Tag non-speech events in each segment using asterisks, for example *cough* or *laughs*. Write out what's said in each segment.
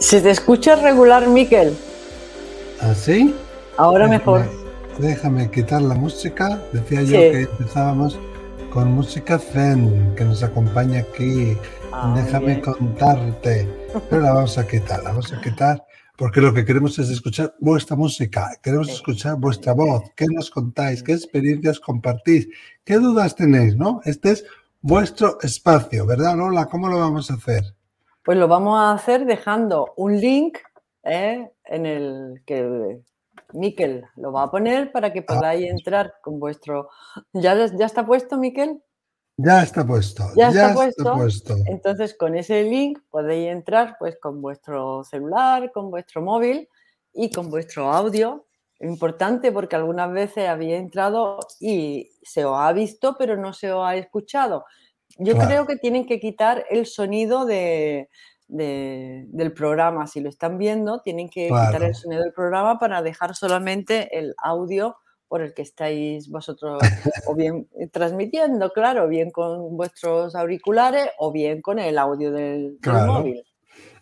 Se te escucha regular, Miquel. ¿Así? ¿Ah, Ahora mejor. Déjame quitar la música. Decía yo que empezábamos con música zen, que nos acompaña aquí. Ah, déjame contarte. Pero la vamos a quitar, la vamos a quitar porque lo que queremos es escuchar vuestra música, queremos escuchar vuestra voz, qué nos contáis, qué experiencias compartís, qué dudas tenéis, ¿no? Este es vuestro espacio, ¿verdad, Lola? ¿Cómo lo vamos a hacer? Pues lo vamos a hacer dejando un link ¿eh? en el que Miquel lo va a poner para que podáis ah. entrar con vuestro... ¿Ya, ¿Ya está puesto, Miquel? Ya está puesto. Ya, está, puesto? Entonces, con ese link podéis entrar pues con vuestro celular, con vuestro móvil y con vuestro audio Importante porque algunas veces había entrado y se os ha visto, pero no se os ha escuchado. Yo creo que tienen que quitar el sonido de, del programa. Si lo están viendo, tienen que quitar el sonido del programa para dejar solamente el audio por el que estáis vosotros o bien transmitiendo, claro, bien con vuestros auriculares o bien con el audio del móvil.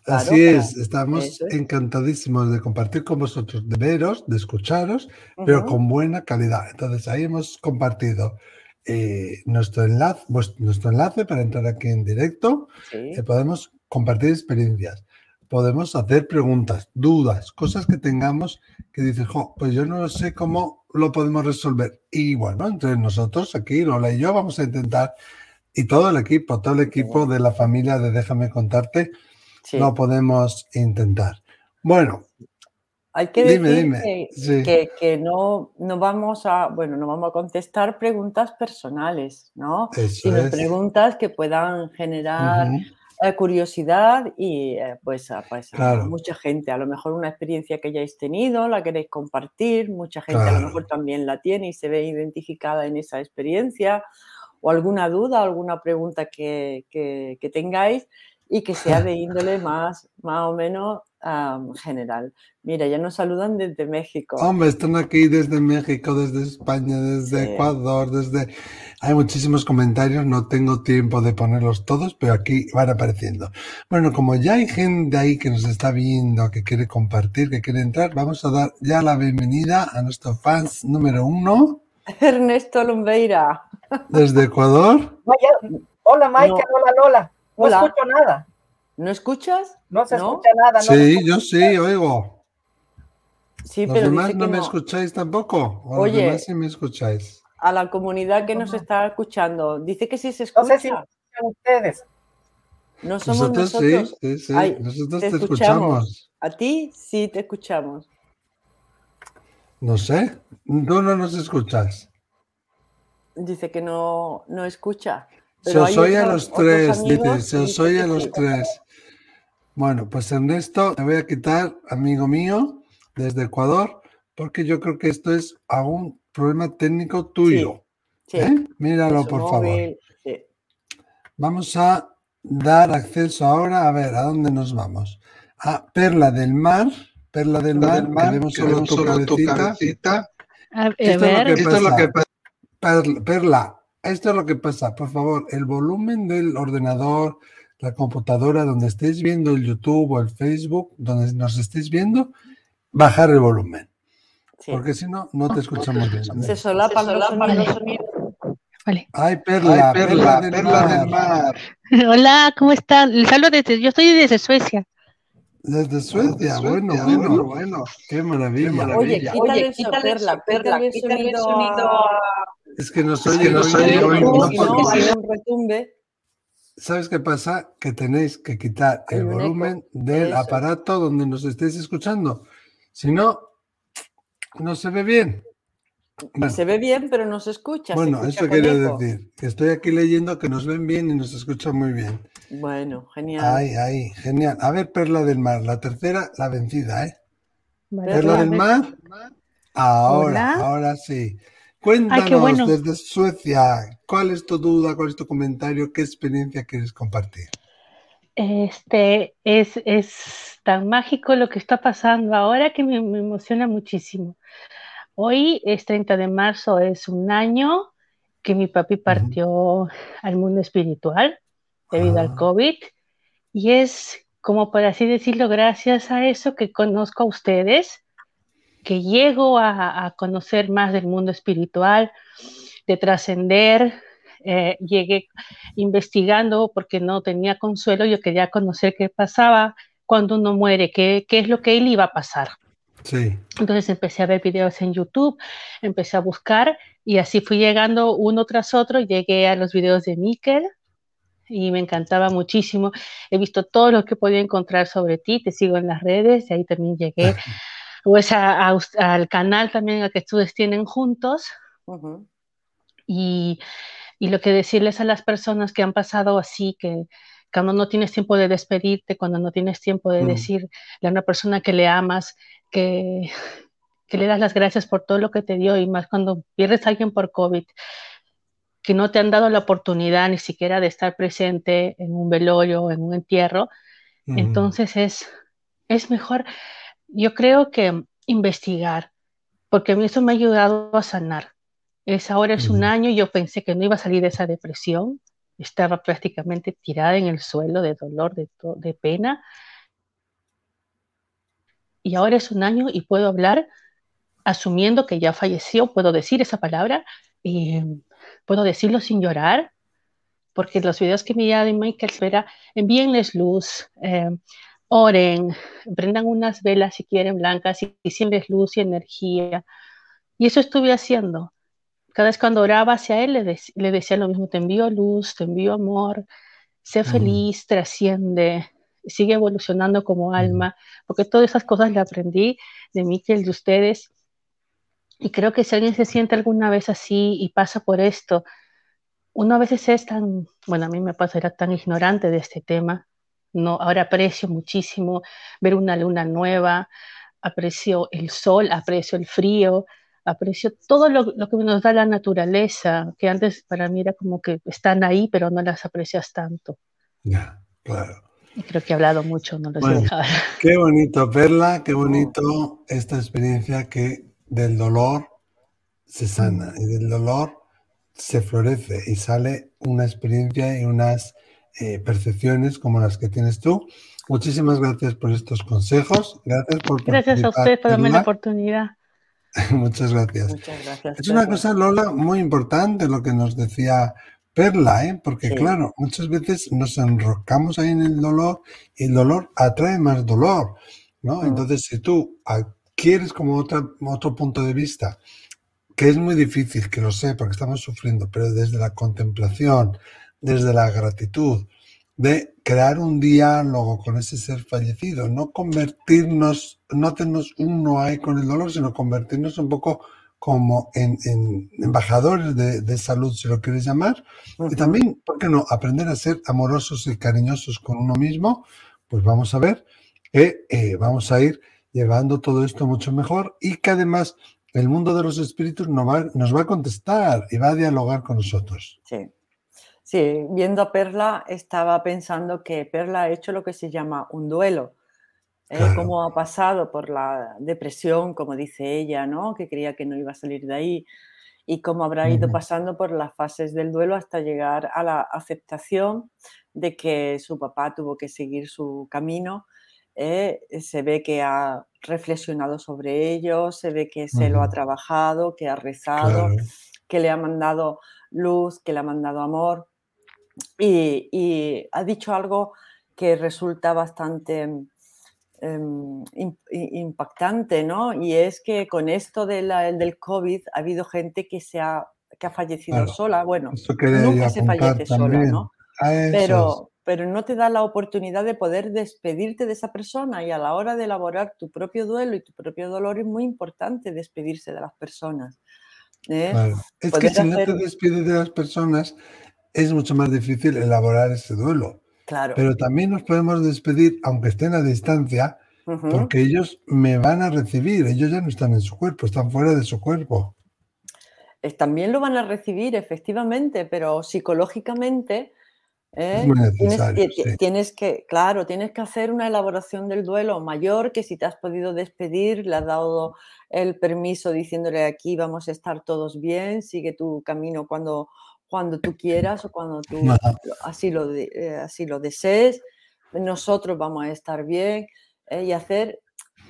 Así es, estamos encantadísimos de compartir con vosotros, de veros, de escucharos, pero con buena calidad. Entonces ahí hemos compartido eh, nuestro, enlace, nuestro enlace para entrar aquí en directo. Eh, podemos compartir experiencias, podemos hacer preguntas, dudas, cosas que tengamos que dices, pues yo no sé cómo lo podemos resolver. Y bueno, entre nosotros aquí, Lola y yo, vamos a intentar, y todo el equipo, todo el equipo de la familia de Déjame contarte, no podemos intentar. Bueno. Hay que decir Que, no, no, vamos a, bueno, no vamos a contestar preguntas personales, ¿no? Sino preguntas que puedan generar eh, curiosidad y eh, pues, pues mucha gente. A lo mejor una experiencia que hayáis tenido, la queréis compartir, mucha gente a lo mejor también la tiene y se ve identificada en esa experiencia, o alguna duda, alguna pregunta que, que tengáis y que sea de *laughs* índole más, más o menos general. Mira, ya nos saludan desde México. Hombre, están aquí desde México, desde España, desde Ecuador, desde... Hay muchísimos comentarios, no tengo tiempo de ponerlos todos, pero aquí van apareciendo. Bueno, como ya hay gente ahí que nos está viendo, que quiere compartir, que quiere entrar, vamos a dar ya la bienvenida a nuestro fans número uno. *laughs* Ernesto Lumbeira. Desde Ecuador. Hola, Michael, hola, Lola. No escucho nada. ¿No escuchas? No se escucha nada. sí, yo sí, oigo. Sí, ¿Los demás no, me escucháis tampoco? ¿O Oye, los demás sí me escucháis? A la comunidad que nos está escuchando, dice que sí se escucha. No sé si escuchan ustedes. No somos nosotros. Sí, sí, sí. nosotros te, escuchamos. A ti sí te escuchamos. No sé, tú no nos escuchas. Dice que no, no escucha. Se os oye a los tres, dice, se os oye a los tres. Bueno, pues Ernesto, te voy a quitar, amigo mío, desde Ecuador, porque yo creo que esto es algún problema técnico tuyo. ¿Eh? Míralo, por favor. Vamos a dar acceso ahora, a ver, ¿a dónde nos vamos? A Perla del Mar, Perla del Mar, que vemos solo, tu, cabecita. A, ver, esto es lo que pasa. Perla, esto es lo que pasa. Por favor, el volumen del ordenador, la computadora donde estéis viendo el YouTube o el Facebook, donde nos estéis viendo, bajar el volumen. Porque si no, no te escuchamos bien. Se solapan los sonidos. Vale. Ay, Perla, Perla, Perla, del, mar. Hola, ¿cómo están? Les hablo desde, yo estoy desde Suecia. Desde Suecia, bueno, bueno, bueno, qué maravilla. Oye, quítale, eso, Perla, Perla, quítale el sonido. Es que no soy, no soy, retumbe. ¿Sabes qué pasa? Que tenéis que quitar el volumen del aparato donde nos estéis escuchando. Si no, no se ve bien. se ve bien, pero no se escucha. Bueno, eso quería decir. Que estoy aquí leyendo que nos ven bien y nos escuchan muy bien. Bueno, genial. Ay, ay, genial. A ver, Perla del Mar, la tercera, la vencida, ¿eh? Perla, del Mar. Ahora, ahora sí. Cuéntanos desde Suecia, ¿cuál es tu duda, cuál es tu comentario, qué experiencia quieres compartir? Este es, es tan mágico lo que está pasando ahora que me, emociona muchísimo. Hoy es 30 de marzo, es un año que mi papi partió al mundo espiritual debido al ah. COVID y es como por así decirlo, gracias a eso que conozco a ustedes que llego a, conocer más del mundo espiritual, de trascender. Eh, llegué investigando porque no tenía consuelo, yo quería conocer qué pasaba cuando uno muere, qué, qué es lo que él iba a pasar. Sí. Entonces empecé a ver videos en YouTube, empecé a buscar y así fui llegando uno tras otro. Llegué a los videos de Mikel y me encantaba muchísimo. He visto todo lo que podía encontrar sobre ti, te sigo en las redes y ahí también llegué *laughs* pues al canal también que ustedes tienen juntos. y, lo que decirles a las personas que han pasado así, que cuando no tienes tiempo de despedirte, cuando no tienes tiempo de decirle a una persona que le amas, que, que le das las gracias por todo lo que te dio y más cuando pierdes a alguien por COVID, que no te han dado la oportunidad ni siquiera de estar presente en un velorio, en un entierro, entonces es, es mejor yo creo que investigar, porque a mí eso me ha ayudado a sanar. Es ahora es un año y yo pensé que no iba a salir de esa depresión. Estaba prácticamente tirada en el suelo de dolor, de, de pena. Y ahora es un año y puedo hablar asumiendo que ya falleció, puedo decir esa palabra y puedo decirlo sin llorar, porque los videos que me de Michael espera, envíenles luz, eh, oren, prendan unas velas si quieren blancas y, siempre luz y energía. Y eso estuve haciendo. Cada vez cuando oraba hacia él, le, decía lo mismo, te envío luz, te envío amor, sé feliz, trasciende, sigue evolucionando como alma, porque todas esas cosas le aprendí de Miquel, de ustedes. Y creo que si alguien se siente alguna vez así y pasa por esto, uno a veces es tan, bueno, a mí me pasa, era tan ignorante de este tema, no, ahora aprecio muchísimo ver una luna nueva, aprecio el sol, aprecio el frío, aprecio todo lo, que nos da la naturaleza, que antes para mí era como que están ahí, pero no las aprecias tanto. Ya, claro. Y creo que he hablado mucho, no lo sé. *laughs* Qué bonito, Perla, qué bonito esta experiencia que del dolor se sana y del dolor se florece y sale una experiencia y unas eh, percepciones como las que tienes tú. Muchísimas gracias por estos consejos. Gracias por Gracias a usted por darme la oportunidad. *laughs* Muchas gracias. Es una cosa, Lola, muy importante lo que nos decía Perla, ¿eh? porque claro, muchas veces nos enroscamos ahí en el dolor y el dolor atrae más dolor, ¿no? Mm. Entonces, si tú adquieres como otra, otro punto de vista, que es muy difícil, que lo sé, porque estamos sufriendo, pero desde la contemplación, desde la gratitud, de crear un diálogo con ese ser fallecido, no convertirnos, no tenernos uno ahí con el dolor, sino convertirnos un poco como en, embajadores de, salud, si lo quieres llamar, y también, ¿por qué no?, aprender a ser amorosos y cariñosos con uno mismo, pues vamos a ver que eh, vamos a ir llevando todo esto mucho mejor y que además el mundo de los espíritus nos va, nos va a contestar y va a dialogar con nosotros. Sí. Sí, viendo a Perla estaba pensando que Perla ha hecho lo que se llama un duelo. ¿eh? Como ha pasado por la depresión, como dice ella, ¿no? Que creía que no iba a salir de ahí. Y cómo habrá ido pasando por las fases del duelo hasta llegar a la aceptación de que su papá tuvo que seguir su camino eh, se ve que ha reflexionado sobre ello, se ve que se lo ha trabajado, que ha rezado, que le ha mandado luz, que le ha mandado amor y, ha dicho algo que resulta bastante em, impactante, ¿no? Y es que con esto de del COVID ha habido gente que se ha, que ha fallecido sola. Bueno, nunca se fallece sola, ¿no? Pero, pero no te da la oportunidad de poder despedirte de esa persona y a la hora de elaborar tu propio duelo y tu propio dolor es muy importante despedirse de las personas. ¿eh? Es que si no te despides de las personas es mucho más difícil elaborar ese duelo. Claro. Pero también nos podemos despedir, aunque estén a distancia, porque ellos me van a recibir, ellos ya no están en su cuerpo, están fuera de su cuerpo. También lo van a recibir, efectivamente, pero psicológicamente ¿Eh? tienes, que, claro, tienes que hacer una elaboración del duelo mayor que si te has podido despedir, le has dado el permiso diciéndole aquí vamos a estar todos bien, sigue tu camino cuando, cuando tú quieras o cuando tú así lo, eh, así lo desees, nosotros vamos a estar bien ¿eh? y hacer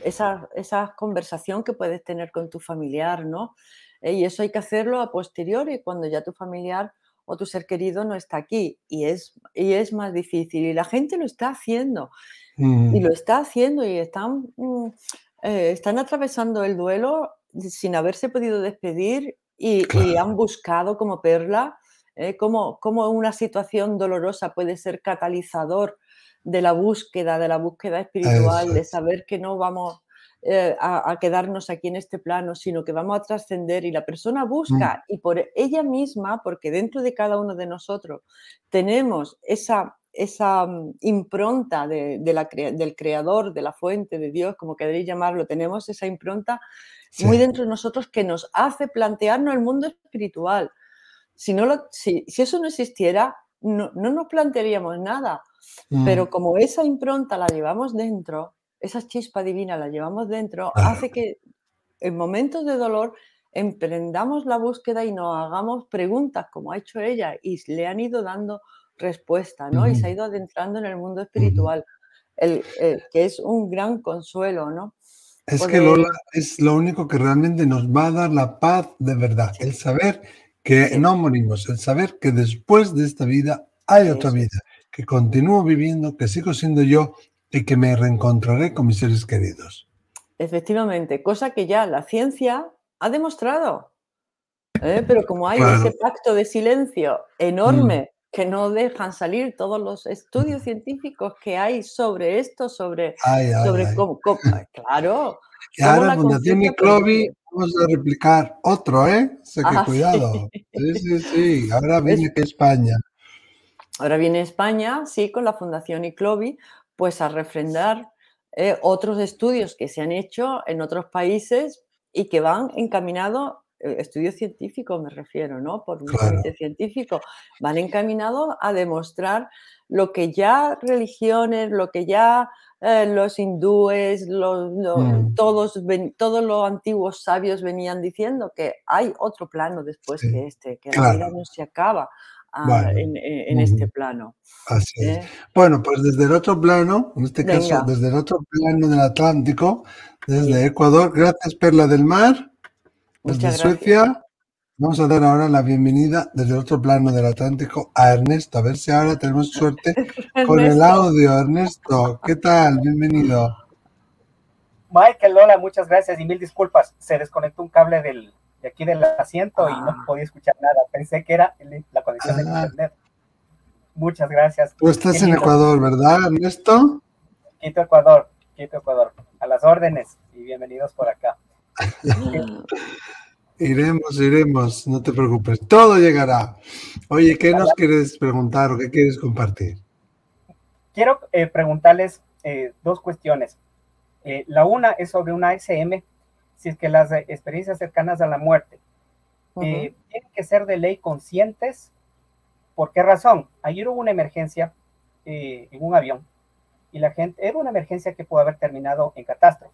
esa, esa, conversación que puedes tener con tu familiar, ¿no? y eso hay que hacerlo a posteriori, cuando ya tu familiar o tu ser querido no está aquí y es, y es más difícil. Y la gente lo está haciendo y mm. lo está haciendo y están, mm, eh, están atravesando el duelo sin haberse podido despedir y, han buscado como perla eh, cómo, una situación dolorosa puede ser catalizador de la búsqueda, de la búsqueda espiritual, de saber que no vamos eh, a, quedarnos aquí en este plano, sino que vamos a trascender y la persona mm. busca y por ella misma, porque dentro de cada uno de nosotros tenemos esa, esa mm, impronta de, la, del creador, de la fuente, de Dios, como queréis llamarlo, tenemos esa impronta muy dentro de nosotros que nos hace plantearnos el mundo espiritual. Si, no lo, si, eso no existiera, no, nos plantearíamos nada. Mm. Pero como esa impronta la llevamos dentro, esa chispa divina la llevamos dentro, hace que en momentos de dolor emprendamos la búsqueda y nos hagamos preguntas como ha hecho ella y le han ido dando respuesta, ¿no? Y se ha ido adentrando en el mundo espiritual, el, que es un gran consuelo, ¿no? Es que Lola es lo único que realmente nos va a dar la paz de verdad, el saber que no morimos, el saber que después de esta vida hay otra vida, que continúo viviendo, que sigo siendo yo y que me reencontraré con mis seres queridos. Efectivamente, cosa que ya la ciencia ha demostrado. ¿eh? Pero como hay ese pacto de silencio enorme mm. que no dejan salir todos los estudios científicos que hay sobre esto, sobre, sobre cómo, claro. *laughs* Y ahora Fundación Microbi vamos a replicar otro, ¿eh? Que ah, cuidado. Sí, sí, sí. Ahora viene que España. Ahora viene España, sí, con la Fundación Iclovi, pues a refrendar eh, otros estudios que se han hecho en otros países y que van encaminados, eh, estudios científicos me refiero, ¿no? Por un comité científico, van encaminados a demostrar lo que ya religiones, lo que ya eh, los hindúes, mm. todos, todos los antiguos sabios venían diciendo, que hay otro plano después que este, que la vida no se acaba en, este plano. Así es. ¿eh? Bueno, pues desde el otro plano, en este caso, desde el otro plano del Atlántico, desde Ecuador, gracias Perla del Mar, desde Suecia. Vamos a dar ahora la bienvenida desde el otro plano del Atlántico a Ernesto. A ver si ahora tenemos suerte *laughs* con el audio. Ernesto, ¿qué tal? Bienvenido. Michael, Lola, muchas gracias y mil disculpas. Se desconectó un cable del, aquí del asiento y no ah. podía escuchar nada. Pensé que era la conexión de ah. internet. Muchas gracias. Tú estás en Ecuador, ¿verdad, Ernesto? Quito, Ecuador. Quito, Ecuador. A las órdenes y bienvenidos por acá. *laughs* iremos, iremos, no te preocupes. Todo llegará. Oye, ¿qué nos quieres preguntar o qué quieres compartir? Quiero eh, preguntarles eh, dos cuestiones. Eh, la una es sobre una SM si es que las experiencias cercanas a la muerte eh, tienen que ser de ley conscientes. ¿Por qué razón? Ayer hubo una emergencia eh, en un avión y la gente, era una emergencia que pudo haber terminado en catástrofe.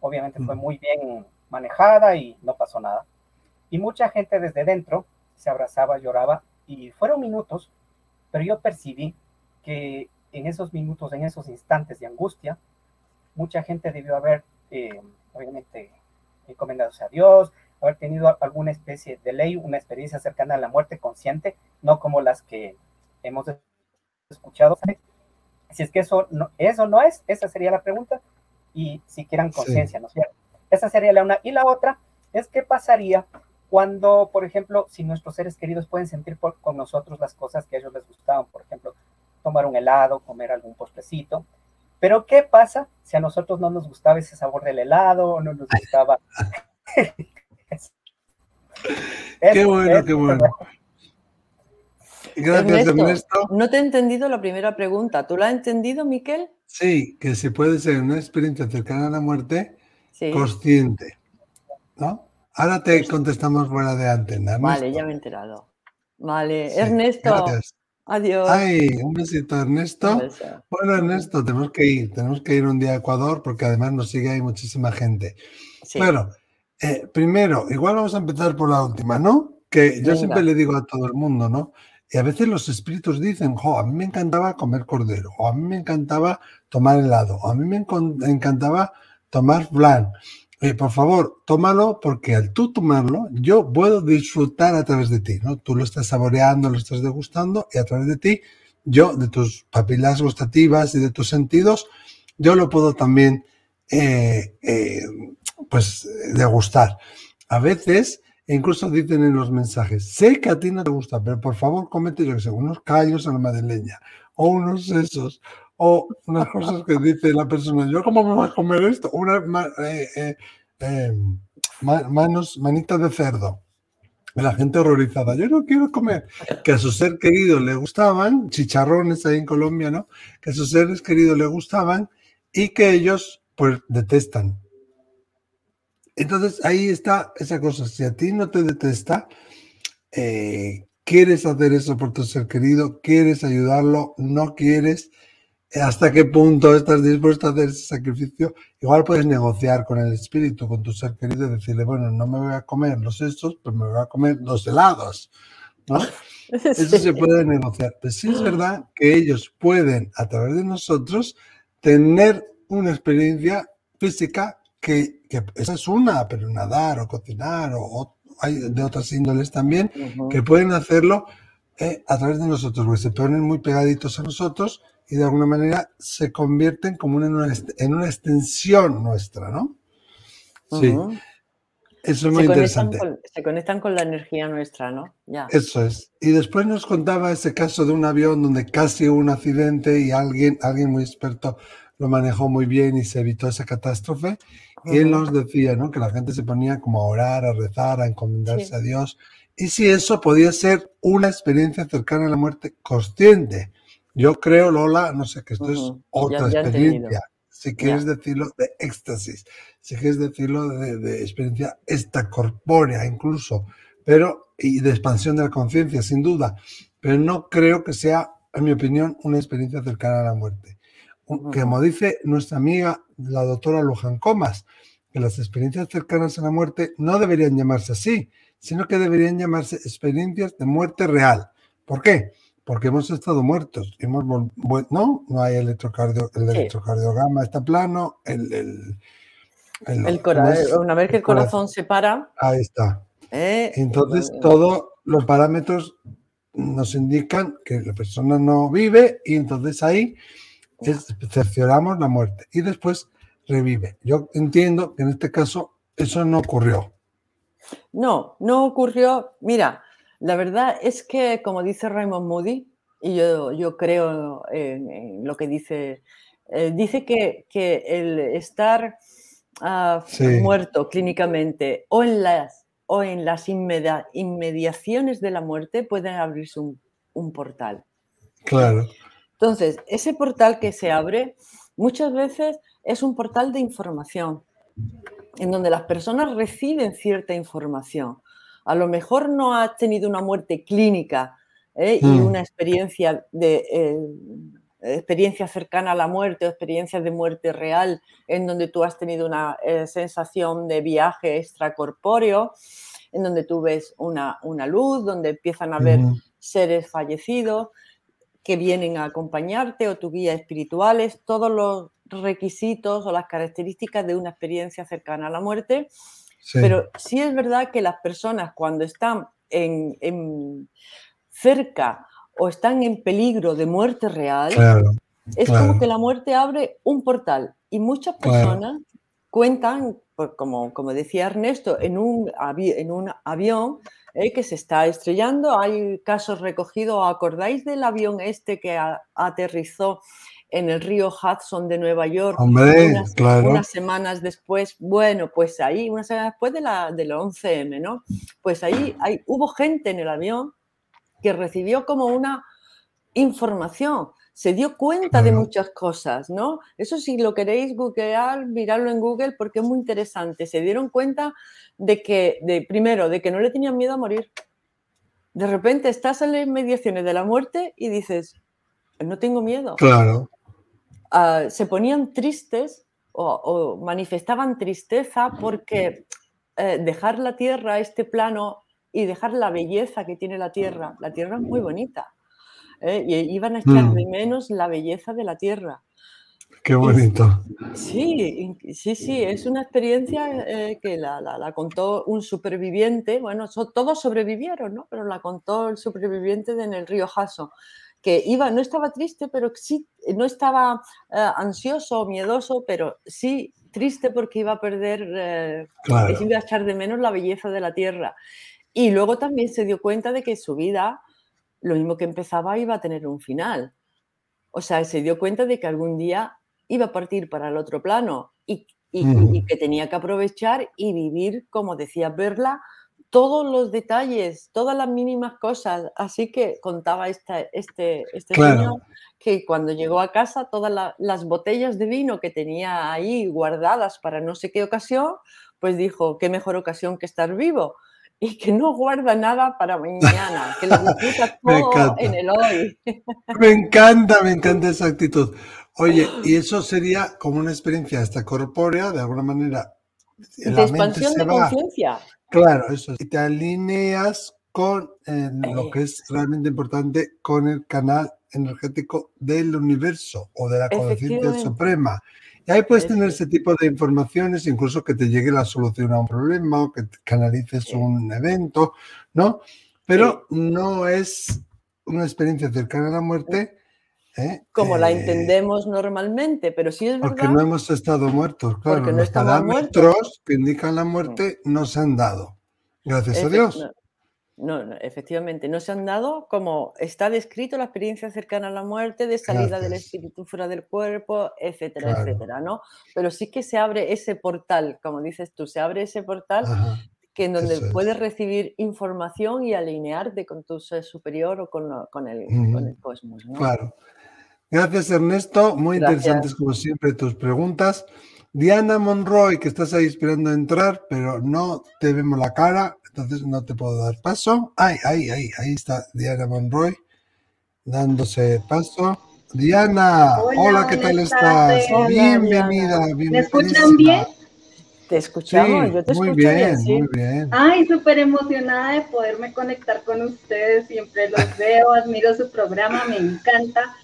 Obviamente fue muy bien manejada y no pasó nada. Y mucha gente desde dentro se abrazaba, lloraba y fueron minutos, pero yo percibí que en esos minutos, en esos instantes de angustia, mucha gente debió haber, eh, obviamente, encomendándose a Dios, haber tenido alguna especie de ley, una experiencia cercana a la muerte consciente, no como las que hemos escuchado. Si es que eso no, eso no es, esa sería la pregunta, y si quieran conciencia, ¿no es cierto? Esa sería la una. Y la otra es qué pasaría cuando, por ejemplo, si nuestros seres queridos pueden sentir con nosotros las cosas que a ellos les gustaban, por ejemplo, tomar un helado, comer algún postrecito, pero ¿qué pasa si a nosotros no nos gustaba ese sabor del helado o no nos gustaba? *laughs* qué bueno, qué bueno. Gracias, Ernesto, No te he entendido la primera pregunta. ¿Tú la has entendido, Miquel? Sí, que se puede ser una experiencia cercana a la muerte consciente. ¿No? Ahora te contestamos fuera de antena. Vale, ya me he enterado. Vale, Ernesto. Gracias. Adiós. Ay, un besito, Ernesto. Bueno, Ernesto, tenemos que ir, tenemos que ir un día a Ecuador porque además nos sigue ahí muchísima gente. Bueno, eh, primero, igual vamos a empezar por la última, ¿no? Que yo siempre le digo a todo el mundo, ¿no? Y a veces los espíritus dicen, jo, a mí me encantaba comer cordero, o a mí me encantaba tomar helado, o a mí me encantaba tomar flan. Eh, por favor, tómalo porque al tú tomarlo, yo puedo disfrutar a través de ti, ¿no? Tú lo estás saboreando, lo estás degustando y a través de ti, yo, de tus papilas gustativas y de tus sentidos, yo lo puedo también, eh, eh, pues, degustar. A veces, incluso dicen en los mensajes, sé que a ti no te gusta, pero por favor, cómete, yo que sé, unos callos a la madeleña, o unos sesos, o unas cosas que dice la persona, ¿yo cómo me voy a comer esto? Una, eh, eh, eh, manos, manitas de cerdo. La gente horrorizada, yo no quiero comer. Que a su ser querido le gustaban, chicharrones ahí en Colombia, ¿no? Que a sus seres queridos le gustaban y que ellos, pues, detestan. Entonces ahí está esa cosa. Si a ti no te detesta, quieres hacer eso por tu ser querido, quieres ayudarlo, no quieres, hasta qué punto estás dispuesto a hacer ese sacrificio. Igual puedes negociar con el espíritu, con tu ser querido, y decirle, bueno, no me voy a comer los estos, pero me voy a comer los helados. ¿no? *laughs* Eso se puede negociar. Pero sí es verdad que ellos pueden, a través de nosotros, tener una experiencia física que, esa es una, pero nadar o cocinar o, hay de otras índoles también, que pueden hacerlo eh, a través de nosotros, porque se ponen muy pegaditos a nosotros y de alguna manera se convierten como en una, en una extensión nuestra, ¿no? Sí. Eso es muy interesante. se conectan con la energía nuestra, ¿no? Ya. Eso es. Y después nos contaba ese caso de un avión donde casi hubo un accidente y alguien, alguien muy experto lo manejó muy bien y se evitó esa catástrofe. Y él nos decía, ¿no? Que la gente se ponía como a orar, a rezar, a encomendarse a Dios. Y si eso podía ser una experiencia cercana a la muerte consciente. Yo creo, Lola, no sé, que esto es otra experiencia. Si quieres decirlo de éxtasis, si quieres decirlo de, experiencia extracorpórea incluso, pero y de expansión de la conciencia, sin duda. Pero no creo que sea, en mi opinión, una experiencia cercana a la muerte. Como dice nuestra amiga, la doctora Luján Comas, que las experiencias cercanas a la muerte no deberían llamarse así, sino que deberían llamarse experiencias de muerte real. ¿Por qué? Porque hemos estado muertos. Hemos, no, no hay electrocardio, el electrocardiograma está plano, el, el, el, una vez que el corazón, se para. Ahí está. Eh, Entonces, todos los parámetros nos indican que la persona no vive y entonces ahí cercioramos la muerte y después revive. Yo entiendo que en este caso eso no ocurrió. No, no ocurrió. Mira, la verdad es que, como dice Raymond Moody, y yo, yo creo en, lo que dice, eh, dice que, que, el estar ah, muerto clínicamente o en las, o en las inmediaciones de la muerte puede abrirse un, un portal. Claro. Entonces, ese portal que se abre muchas veces es un portal de información, en donde las personas reciben cierta información a lo mejor no has tenido una muerte clínica ¿eh? y mm. una experiencia de eh, experiencia cercana a la muerte o experiencias de muerte real en donde tú has tenido una eh, sensación de viaje extracorpóreo, en donde tú ves una, luz, donde empiezan a ver seres fallecidos. que vienen a acompañarte o tu guía espirituales, todos los requisitos o las características de una experiencia cercana a la muerte. Pero sí es verdad que las personas cuando están en, cerca o están en peligro de muerte real, es como que la muerte abre un portal y muchas personas cuentan, como, como decía Ernesto, en un, en un avión eh, que se está estrellando. Hay casos recogidos, ¿acordáis del avión este que aterrizó en el río Hudson de Nueva York unas, unas, semanas después? Bueno, pues ahí, una semana después de la, del 11M, ¿no? Pues ahí hay, hubo gente en el avión que recibió como una información se dio cuenta de muchas cosas, ¿no? Eso si lo queréis googlear, mirarlo en Google porque es muy interesante. Se dieron cuenta de que, de, primero, de que no le tenían miedo a morir. De repente estás en las mediaciones de la muerte y dices, no tengo miedo. Claro. Ah, se ponían tristes o, manifestaban tristeza porque eh, dejar la tierra, este plano, y dejar la belleza que tiene la tierra. La tierra es muy bonita ¿eh? y iban a echar de mm. menos la belleza de la tierra. Qué bonito. sí, sí, sí, es una experiencia eh, que la, contó un superviviente, bueno, todos sobrevivieron, ¿no? Pero la contó el superviviente en el río Jaso, que iba, no estaba triste, pero sí, no estaba eh, ansioso o miedoso, pero sí triste porque iba a perder, iba a echar de menos la belleza de la tierra. Y luego también se dio cuenta de que su vida lo mismo que empezaba iba a tener un final. O sea, se dio cuenta de que algún día iba a partir para el otro plano y, que tenía que aprovechar y vivir, como decía Berla, todos los detalles, todas las mínimas cosas. Así que contaba este, este señor que cuando llegó a casa todas las botellas de vino que tenía ahí guardadas para no sé qué ocasión, pues dijo, qué mejor ocasión que estar vivo y que no guarda nada para mañana, que lo disfruta *laughs* todo en el hoy. *laughs* me encanta, me encanta esa actitud. Oye, y eso sería como una experiencia hasta corpórea, de alguna manera. De expansión de conciencia. Claro, eso. Y te alineas con eh, lo que es realmente importante, con el canal energético del universo o de la conciencia suprema. Y ahí puedes tener ese tipo de informaciones, incluso que te llegue la solución a un problema o que canalices un evento, ¿no? Pero no es una experiencia cercana a la muerte. ¿Eh? Como la eh, entendemos normalmente, pero sí es verdad. Porque no hemos estado muertos, claro. Porque no Los parámetros que indican la muerte no se han dado. Gracias a Dios. No, efectivamente, no se han dado como está descrito la experiencia cercana a la muerte, de salida del espíritu fuera del cuerpo, etcétera, etcétera, ¿no? Pero sí que se abre ese portal, como dices tú, se abre ese portal que en donde puedes recibir información y alinearte con tu ser superior o con, el, cosmos. ¿no? Claro. Gracias, Ernesto. Muy interesantes, como siempre, tus preguntas. Diana Monroy, que estás ahí esperando entrar, pero no te vemos la cara entonces no te puedo dar paso. Ay, ay, ay, ahí está Diana Monroy dándose paso. Diana, hola, ¿qué tal estás? bienvenida, bienvenida. ¿Me escuchan bien? Te escuchamos, yo te muy escucho bien, Muy bien. Ay, súper emocionada de poderme conectar con ustedes. Siempre los veo, admiro su programa, me encanta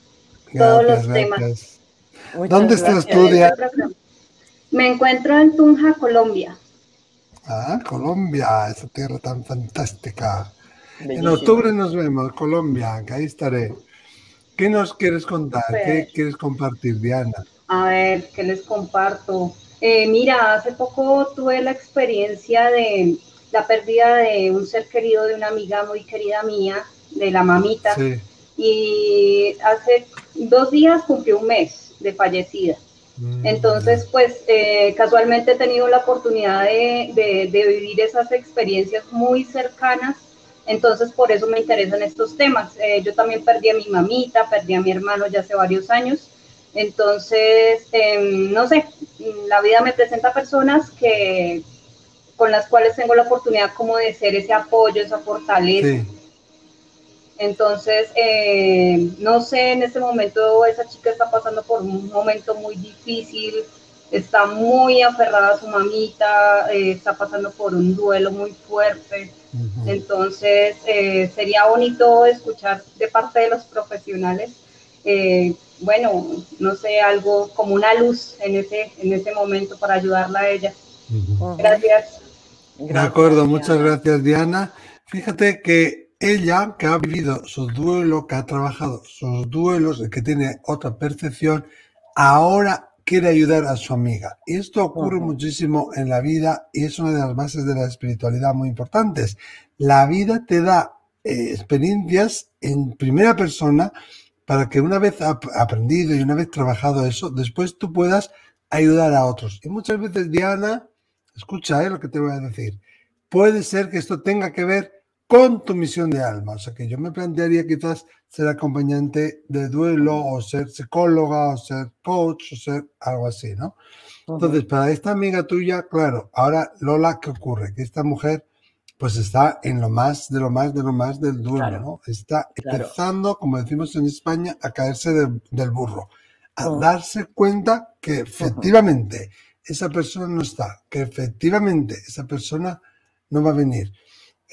todos los temas. ¿Dónde estás tú, Diana? Me encuentro en Tunja, Colombia. Ah, Colombia, esa tierra tan fantástica. En octubre nos vemos, Colombia, que ahí estaré. ¿Qué nos quieres contar? ¿Qué quieres compartir, Diana? A ver, ¿qué les comparto? Eh, mira, hace poco tuve la experiencia de la pérdida de un ser querido de una amiga muy querida mía, de la mamita. Sí. Y hace dos días cumplió un mes de fallecida. Mm, Entonces, pues eh, casualmente he tenido la oportunidad de, vivir esas experiencias muy cercanas, entonces por eso me interesan estos temas. Eh, yo también perdí a mi mamita, perdí a mi hermano ya hace varios años, entonces, em, no sé, la vida me presenta personas que con las cuales tengo la oportunidad como de ser ese apoyo, esa fortaleza. Entonces, eh, no sé, en este momento esa chica está pasando por un momento muy difícil, está muy aferrada a su mamita, eh, está pasando por un duelo muy fuerte. Entonces, eh, sería bonito escuchar de parte de los profesionales, eh, bueno, no sé, algo como una luz en ese, en ese momento para ayudarla a ella. Gracias. De acuerdo, muchas gracias Diana. Fíjate que ella, que ha vivido su duelo, que ha trabajado sus duelos, que tiene otra percepción, ahora quiere ayudar a su amiga. Y esto ocurre muchísimo en la vida y es una de las bases de la espiritualidad muy importantes. La vida te da eh, experiencias en primera persona para que una vez aprendido y una vez trabajado eso, después tú puedas ayudar a otros. Y muchas veces, Diana, escucha eh, lo que te voy a decir, puede ser que esto tenga que ver con tu misión de alma. O sea que yo me plantearía quizás ser acompañante de duelo o ser psicóloga o ser coach o ser algo así, ¿no? Entonces, para esta amiga tuya, claro, ahora Lola, ¿qué ocurre? Que esta mujer pues está en lo más de lo más de lo más del duelo, ¿no? Está empezando, como decimos en España, a caerse del burro, a darse cuenta que efectivamente esa persona no está, que efectivamente esa persona no va a venir.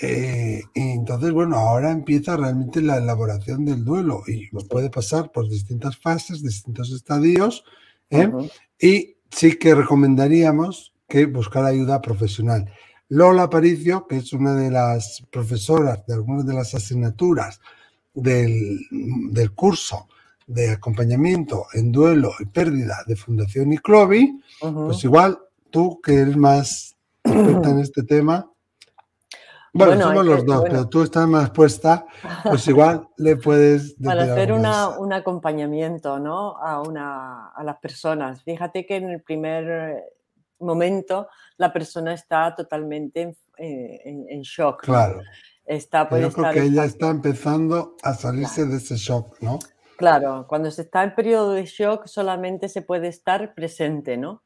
Eh, y entonces, bueno, ahora empieza realmente la elaboración del duelo y puede pasar por distintas fases, distintos estadios. ¿eh? Y sí que recomendaríamos que buscar ayuda profesional. Lola Aparicio, que es una de las profesoras de algunas de las asignaturas del, curso de acompañamiento en duelo y pérdida de Fundación Iclovi, pues igual tú que eres más experta en este tema, bueno, somos los dos, pero tú estás más puesta, pues igual le puedes... *laughs* Para hacer una, un acompañamiento ¿no? a, una, a las personas. Fíjate que en el primer momento la persona está totalmente en, en, shock. Claro. Está, yo creo que ella está empezando a salirse de ese shock, ¿no? Claro, cuando se está en periodo de shock solamente se puede estar presente, ¿no?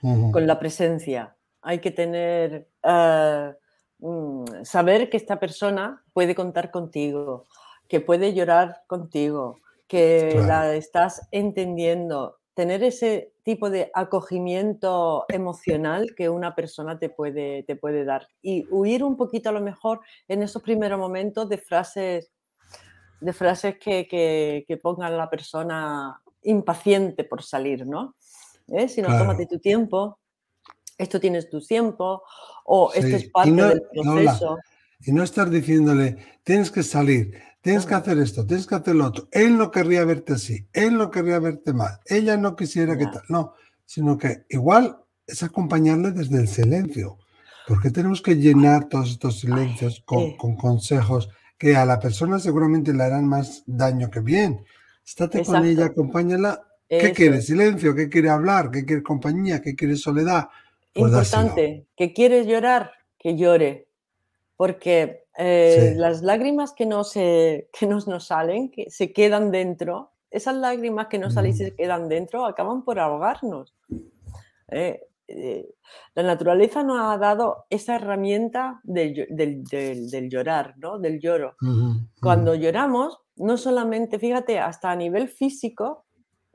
Con la presencia. Hay que tener... Eh, Mm, saber que esta persona puede contar contigo, que puede llorar contigo, que la estás entendiendo, tener ese tipo de acogimiento emocional que una persona te puede, te puede dar y huir un poquito a lo mejor en esos primeros momentos de frases, de frases que, que, pongan a la persona impaciente por salir, ¿no? ¿Eh? Si no, tómate tu tiempo, esto tienes tu tiempo o esto es parte del proceso. y no estar diciéndole, tienes que salir, tienes que hacer esto, tienes que hacer lo otro. Él no querría verte así, él no querría verte mal, ella no quisiera que tal. No, sino que igual es acompañarle desde el silencio. porque tenemos que llenar todos estos silencios con, consejos que a la persona seguramente le harán más daño que bien? Estate con ella, acompáñala. ¿Qué quiere? Silencio, ¿qué quiere hablar? ¿Qué quiere compañía? ¿Qué quiere soledad? Importante, que quieres llorar, que llore, porque eh, las lágrimas que no, se, *laughs* que nos, nos salen, que se quedan dentro, esas lágrimas que no salen y se mm. quedan dentro, acaban por ahogarnos. Eh, eh, la naturaleza nos ha dado esa herramienta del, del, llorar, ¿no? del lloro. Cuando lloramos, no solamente, fíjate, hasta a nivel físico,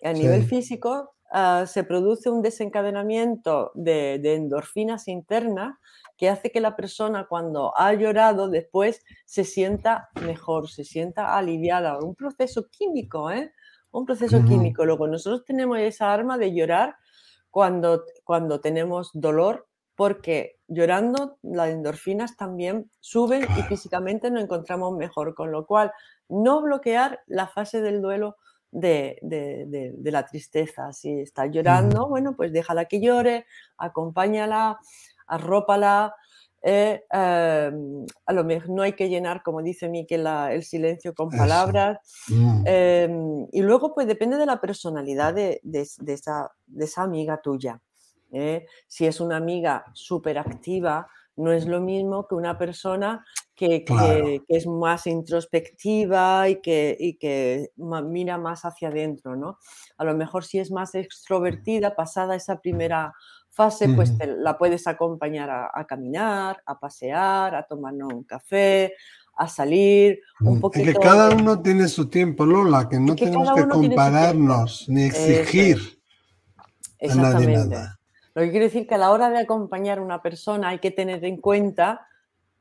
a nivel físico Ah, se produce un desencadenamiento de, endorfinas internas que hace que la persona cuando ha llorado después se sienta mejor, se sienta aliviada. Un proceso químico, ¿eh? Un proceso químico. Luego nosotros tenemos esa arma de llorar cuando, cuando tenemos dolor porque llorando las endorfinas también suben y físicamente nos encontramos mejor, con lo cual no bloquear la fase del duelo de, la tristeza. Si está llorando, bueno, pues déjala que llore, acompáñala, arrópala. Eh, em, a lo mejor no hay que llenar, como dice Miquel, el silencio con palabras. Mm. Em, y luego, pues depende de la personalidad de, esa, de esa, amiga tuya. ¿eh? Si es una amiga súper activa, no es lo mismo que una persona que, es más introspectiva y que, que, mira más hacia adentro, ¿no? A lo mejor si es más extrovertida, pasada esa primera fase, pues la puedes acompañar a, caminar, a pasear, a tomar un café, a salir un poquito. Y que cada uno tiene su tiempo, Lola, que no tenemos que compararnos ni exigir. Exactamente. Lo que quiere decir que a la hora de acompañar a una persona hay que tener en cuenta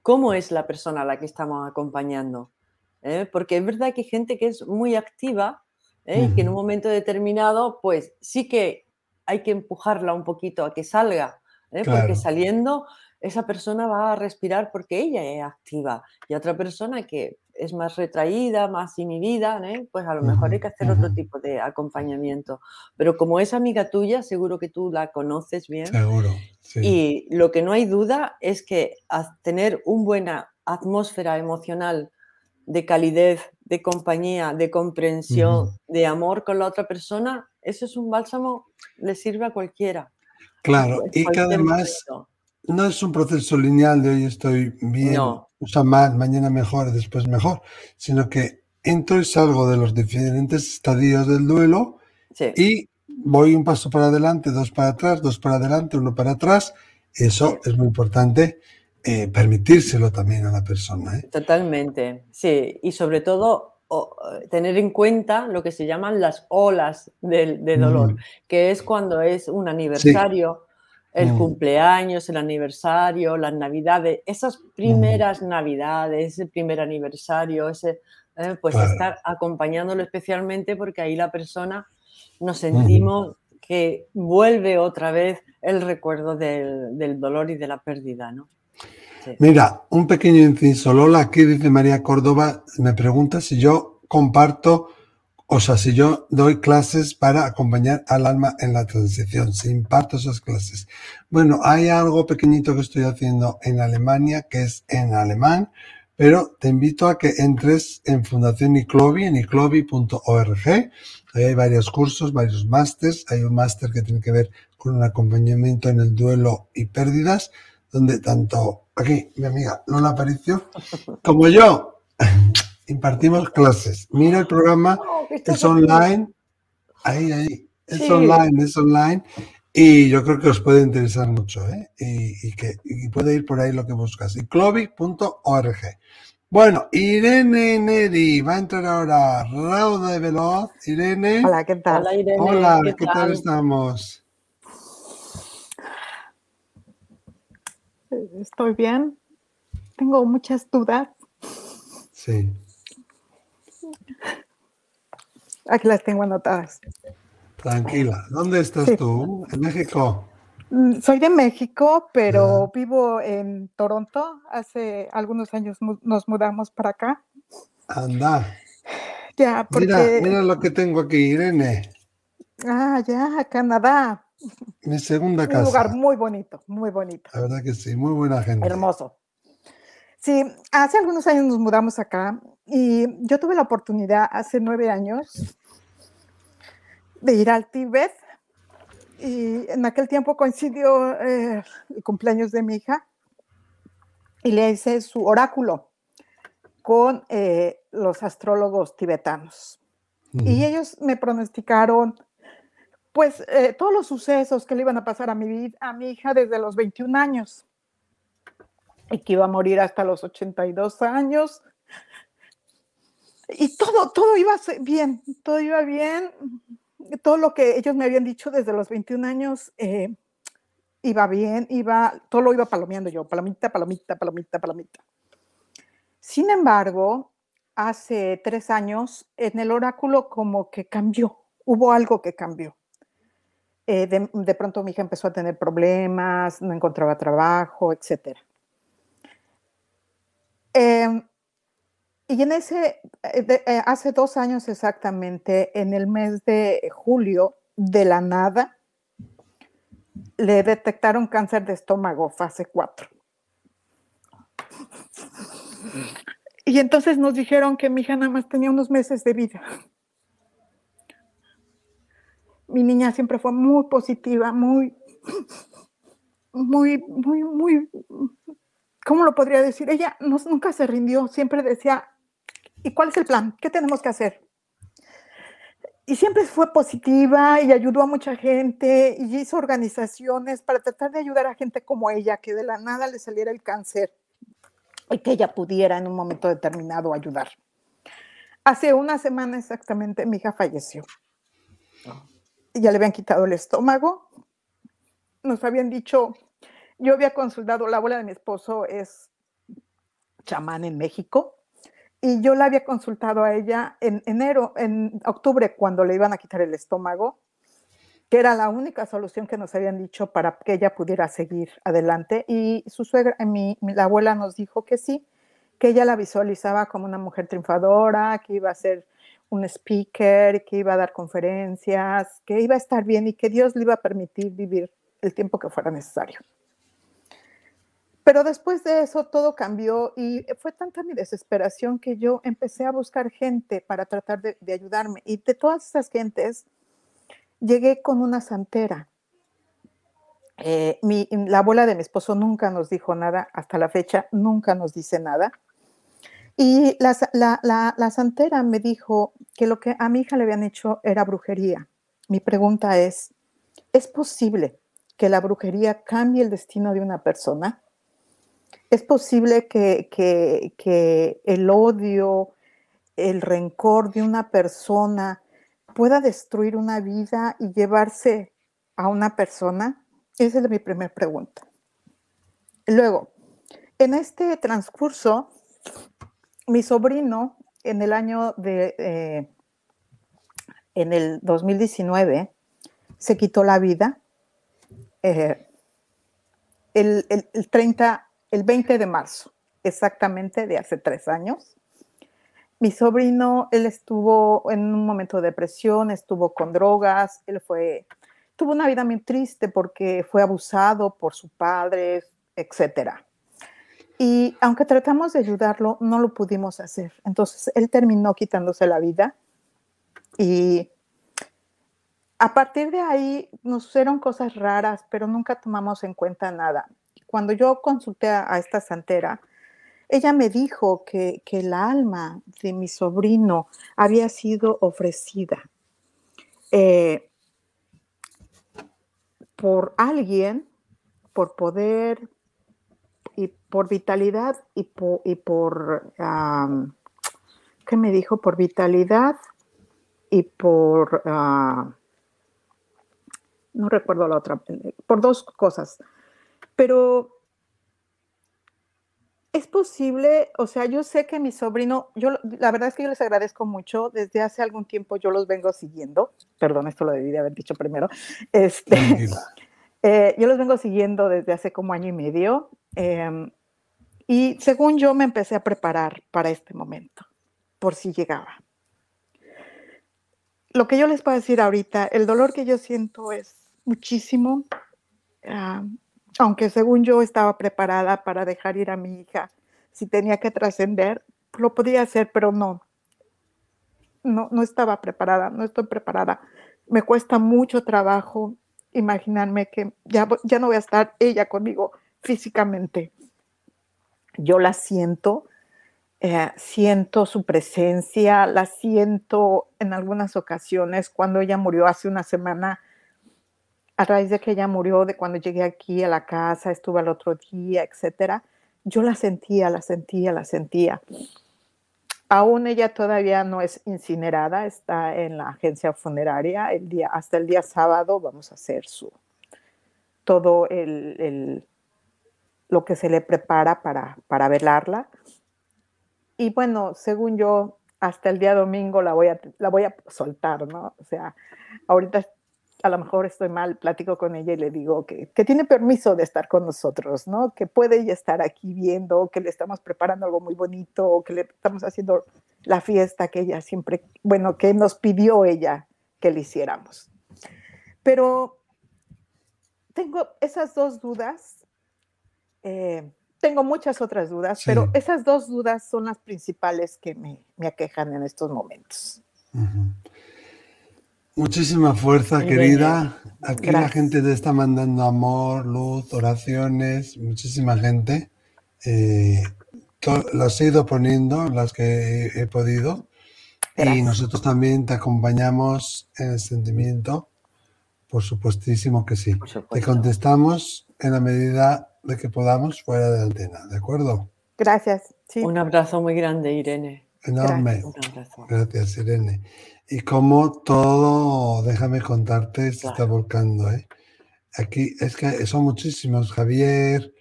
cómo es la persona a la que estamos acompañando. ¿eh? Porque es verdad que hay gente que es muy activa ¿eh? y que en un momento determinado, pues sí que hay que empujarla un poquito a que salga, ¿eh? porque saliendo esa persona va a respirar porque ella es activa y otra persona que es más retraída, más inhibida, ¿eh? pues a lo mejor hay que hacer otro tipo de acompañamiento. Pero como es amiga tuya, seguro que tú la conoces bien. Seguro. Y lo que no hay duda es que tener una buena atmósfera emocional de calidez, de compañía, de comprensión, de amor con la otra persona, eso es un bálsamo, le sirve a cualquiera. Claro, y que además no es un proceso lineal de hoy estoy bien, o sea, mal, mañana mejor, después mejor, sino que entro y salgo de los diferentes estadios del duelo y voy un paso para adelante, dos para atrás, dos para adelante, uno para atrás. Eso es muy importante eh, permitírselo también a la persona. ¿eh? Totalmente, sí, y sobre todo tener en cuenta lo que se llaman las olas de, dolor, que es cuando es un aniversario el mm. cumpleaños, el aniversario, las navidades, esas primeras navidades, ese primer aniversario, ese, eh, pues estar acompañándolo especialmente porque ahí la persona nos sentimos que vuelve otra vez el recuerdo del, dolor y de la pérdida, ¿no? Mira, un pequeño inciso. Lola, aquí dice María Córdoba, me pregunta si yo comparto o sea, si yo doy clases para acompañar al alma en la transición, si imparto esas clases. Bueno, hay algo pequeñito que estoy haciendo en Alemania, que es en alemán, pero te invito a que entres en Fundación Iclovi, en iclovi.org. Ahí hay varios cursos, varios másters. Hay un máster que tiene que ver con un acompañamiento en el duelo y pérdidas, donde tanto aquí mi amiga Lola Aparicio como yo impartimos clases. Mira el programa, oh, es online. Ahí, ahí. Es online, es online. Y yo creo que os puede interesar mucho, ¿eh? Y, que puede ir por ahí lo que buscas. Y clovi.org. Bueno, Irene Neri, va a entrar ahora Rauda de Veloz. Irene. Hola, ¿qué tal? Hola, Irene. Hola, ¿qué, tal estamos? Estoy bien. Tengo muchas dudas. Sí. Aquí las tengo anotadas. Tranquila. ¿Dónde estás tú? ¿En México? Mm, soy de México, pero vivo en Toronto. Hace algunos años nos mudamos para acá. Anda. Ya, porque... Mira, mira lo que tengo aquí, Irene. Ah, ya, Canadá. Mi segunda casa. Un lugar muy bonito, muy bonito. La verdad que sí, muy buena gente. Hermoso. Sí, hace algunos años nos mudamos acá y yo tuve la oportunidad hace nueve años de ir al Tíbet y en aquel tiempo coincidió eh, el cumpleaños de mi hija y le hice su oráculo con eh, los astrólogos tibetanos. Y ellos me pronosticaron pues eh, todos los sucesos que le iban a pasar a mi, a mi hija desde los 21 años y que iba a morir hasta los 82 años y todo, todo iba bien, todo iba bien. Todo lo que ellos me habían dicho desde los 21 años eh, iba bien, iba, todo lo iba palomeando yo, palomita, palomita, palomita, palomita. Sin embargo, hace tres años en el oráculo como que cambió, hubo algo que cambió. Eh, de, de, pronto mi hija empezó a tener problemas, no encontraba trabajo, etc. Eh, y en ese, eh, eh, hace dos años exactamente, en el mes de julio, de la nada, le detectaron cáncer de estómago, fase 4. *laughs* Y entonces nos dijeron que mi hija nada más tenía unos meses de vida. Mi niña siempre fue muy positiva, muy, muy, muy, muy, ¿cómo lo podría decir? Ella nunca se rindió, siempre decía, ¿Y cuál es el plan? ¿Qué tenemos que hacer? Y siempre fue positiva y ayudó a mucha gente y hizo organizaciones para tratar de ayudar a gente como ella, que de la nada le saliera el cáncer y que ella pudiera en un momento determinado ayudar. Hace una semana exactamente mi hija falleció. Ya le habían quitado el estómago nos habían dicho, yo había consultado, la abuela de mi esposo es chamán en México, y yo la había consultado a ella en enero, en octubre, cuando le iban a quitar el estómago, que era la única solución que nos habían dicho para que ella pudiera seguir adelante. Y su suegra, la abuela nos dijo que sí, que ella la visualizaba como una mujer triunfadora, que iba a ser un speaker, que iba a dar conferencias, que iba a estar bien y que Dios le iba a permitir vivir el tiempo que fuera necesario. Pero después de eso todo cambió y fue tanta mi desesperación que yo empecé a buscar gente para tratar de, ayudarme. Y de todas esas gentes, llegué con una santera. Eh, la abuela de mi esposo nunca nos dijo nada, hasta la fecha nunca nos dice nada. Y la, la, santera me dijo que lo que a mi hija le habían hecho era brujería. Mi pregunta es, ¿es posible que la brujería cambie el destino de una persona? Es posible que, el odio, el rencor de una persona pueda destruir una vida y llevarse a una persona? Esa es mi primera pregunta. Luego, en este transcurso, mi sobrino en el año de, eh, en el 2019, se quitó la vida. Eh, el, el, el, 30 el 20 de marzo, exactamente de hace tres años. Mi sobrino, él estuvo en un momento de depresión, estuvo con drogas, él fue, tuvo una vida muy triste porque fue abusado por su padre, etcétera. Y aunque tratamos de ayudarlo, no lo pudimos hacer. Entonces, él terminó quitándose la vida y a partir de ahí nos hicieron cosas raras, pero nunca tomamos en cuenta nada cuando yo consulté a, esta santera, ella me dijo que, que, el alma de mi sobrino había sido ofrecida eh, por alguien, por poder y por vitalidad y por, ¿qué me dijo? Por vitalidad y por, ah, no recuerdo la otra, por dos cosas pero es posible, o sea, yo sé que mi sobrino, yo la verdad es que yo les agradezco mucho, desde hace algún tiempo yo los vengo siguiendo, perdón, esto lo debí de haber dicho primero, este, *laughs* eh, yo los vengo siguiendo desde hace como año y medio, em, y según yo me empecé a preparar para este momento, por si llegaba. Lo que yo les puedo decir ahorita, el dolor que yo siento es muchísimo, aunque según yo estaba preparada para dejar ir a mi hija, si tenía que trascender, lo podía hacer, pero no. No, no estaba preparada, no estoy preparada. Me cuesta mucho trabajo imaginarme que ya, ya no voy a estar ella conmigo físicamente. Yo la siento, eh, siento su presencia, la siento en algunas ocasiones. Cuando ella murió hace una semana, a raíz de que ella murió, de cuando llegué aquí a la casa, estuve al otro día, etcétera, yo la sentía, la sentía, la sentía. Aún ella todavía no es incinerada, está en la agencia funeraria. El día, hasta el día sábado vamos a hacer su todo el, lo que se le prepara para, para velarla. Y bueno, según yo, hasta el día domingo la voy a, la voy a soltar, ¿no? O sea, ahorita a lo mejor estoy mal, platico con ella y le digo que, tiene permiso de estar con nosotros, ¿no? Que puede ella estar aquí viendo, que le estamos preparando algo muy bonito, que le estamos haciendo la fiesta que ella siempre, bueno, que nos pidió ella que le hiciéramos. Pero tengo esas dos dudas, eh, tengo muchas otras dudas, pero esas dos dudas son las principales que me, aquejan en estos momentos. Muchísima fuerza, querida. Aquí la gente te está mandando amor, luz, oraciones, muchísima gente. Eh, las he ido poniendo, las que he, podido. Y nosotros también te acompañamos en el sentimiento. Por supuestísimo que sí. Te contestamos en la medida de que podamos fuera de antena, ¿de acuerdo? Gracias. Un abrazo muy grande, Irene. Enorme. Gracias, Irene y cómo todo, déjame contarte, se está volcando. ¿eh? aquí es que son muchísimos, Javier,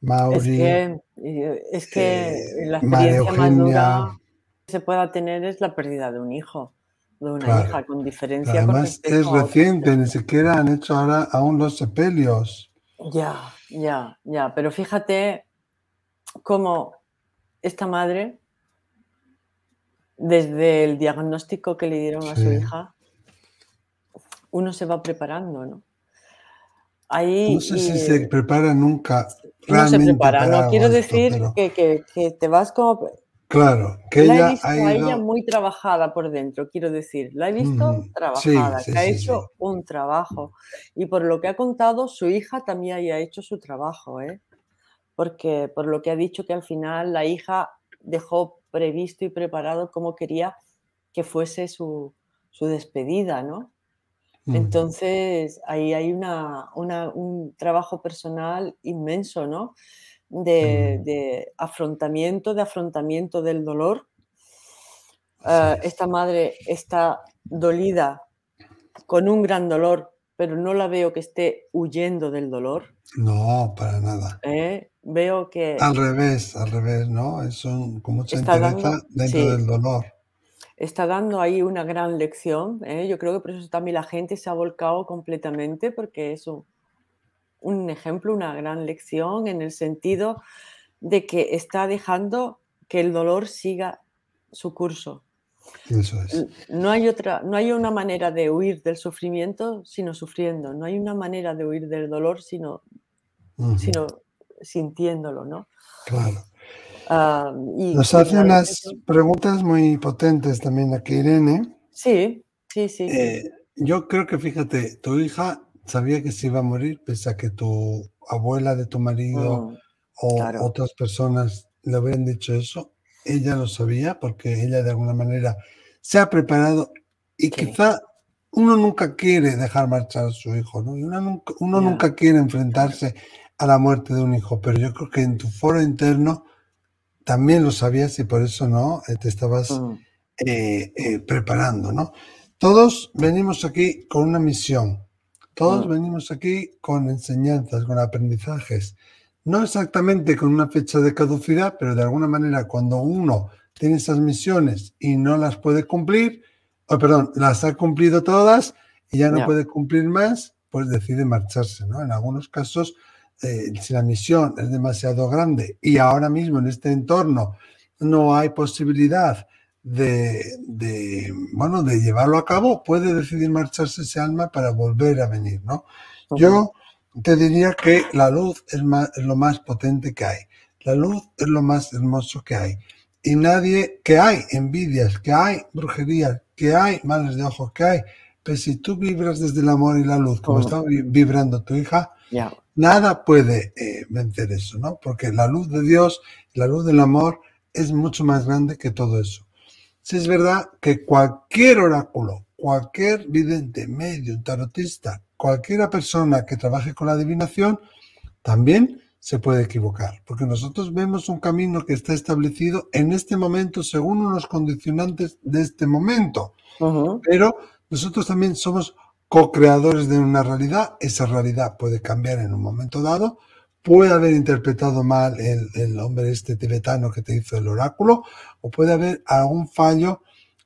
Mauri. Es que, eh, la experiencia más dura que se pueda tener es la pérdida de un hijo, de una hija, con diferencia. Además, es reciente, ni siquiera han hecho ahora aún los sepelios. Ya, ya, ya, pero fíjate cómo esta madre, desde el diagnóstico que le dieron a su hija, uno se va preparando, ¿no? no sé si se prepara nunca. No se prepara, no quiero decir que, te vas como. Claro, que la ella he visto ha ido... a ella muy trabajada por dentro, quiero decir. La he visto trabajada, que ha hecho un trabajo. Y por lo que ha contado, su hija también haya hecho su trabajo, ¿eh? Porque por lo que ha dicho que al final la hija dejó previsto y preparado cómo quería que fuese su, su despedida, ¿no? Entonces, ahí hay un trabajo personal inmenso, ¿no? De, afrontamiento, de afrontamiento del dolor. Ah, esta madre está dolida, con un gran dolor, pero no la veo que esté huyendo del dolor. No, para nada. ¿Eh? Veo que... Al revés, al revés, ¿no? Es un, como mucha dentro del dolor está dando ahí una gran lección. ¿eh? Yo creo que por eso también la gente se ha volcado completamente, porque es un, ejemplo, una gran lección en el sentido de que está dejando que el dolor siga su curso. Eso es. No hay otra, no hay una manera de huir del sufrimiento sino sufriendo. No hay una manera de huir del dolor sino, sino sintiéndolo, ¿no? Claro. Nos hace unas preguntas muy potentes también aquí, Irene. Sí, sí, sí. Eh, yo creo que, fíjate, tu hija sabía que se iba a morir, pese a que tu abuela de tu marido mm, o otras personas le hubieran dicho eso. Ella lo sabía porque ella de alguna manera se ha preparado y quizá uno nunca quiere dejar marchar a su hijo, ¿no? uno, nunca, uno nunca quiere enfrentarse a la muerte de un hijo, pero yo creo que en tu foro interno también lo sabías y por eso no eh, te estabas eh, eh, preparando, ¿no? Todos venimos aquí con una misión, todos mm. venimos aquí con enseñanzas, con aprendizajes, no exactamente con una fecha de caducidad, pero de alguna manera cuando uno tiene esas misiones y no las puede cumplir, o perdón, las ha cumplido todas y ya no puede cumplir más, pues decide marcharse, ¿no? En algunos casos eh, si la misión es demasiado grande y ahora mismo en este entorno no hay posibilidad de, bueno, de llevarlo a cabo, puede decidir marcharse ese alma para volver a venir, ¿no? Yo te diría que la luz es, es lo más potente que hay. La luz es lo más hermoso que hay. Y nadie, que hay envidias, que hay brujerías, que hay males de ojos, que hay, pero si tú vibras desde el amor y la luz, como está vibrando tu hija, Nada puede eh, vencer eso, ¿no? Porque la luz de Dios, la luz del amor es mucho más grande que todo eso. Si es verdad que cualquier oráculo, cualquier vidente, medio, tarotista, cualquiera persona que trabaje con la adivinación, también se puede equivocar, porque nosotros vemos un camino que está establecido en este momento según unos condicionantes de este momento, pero nosotros también somos co-creadores de una realidad, esa realidad puede cambiar en un momento dado, puede haber interpretado mal el, hombre este tibetano que te hizo el oráculo, o puede haber algún fallo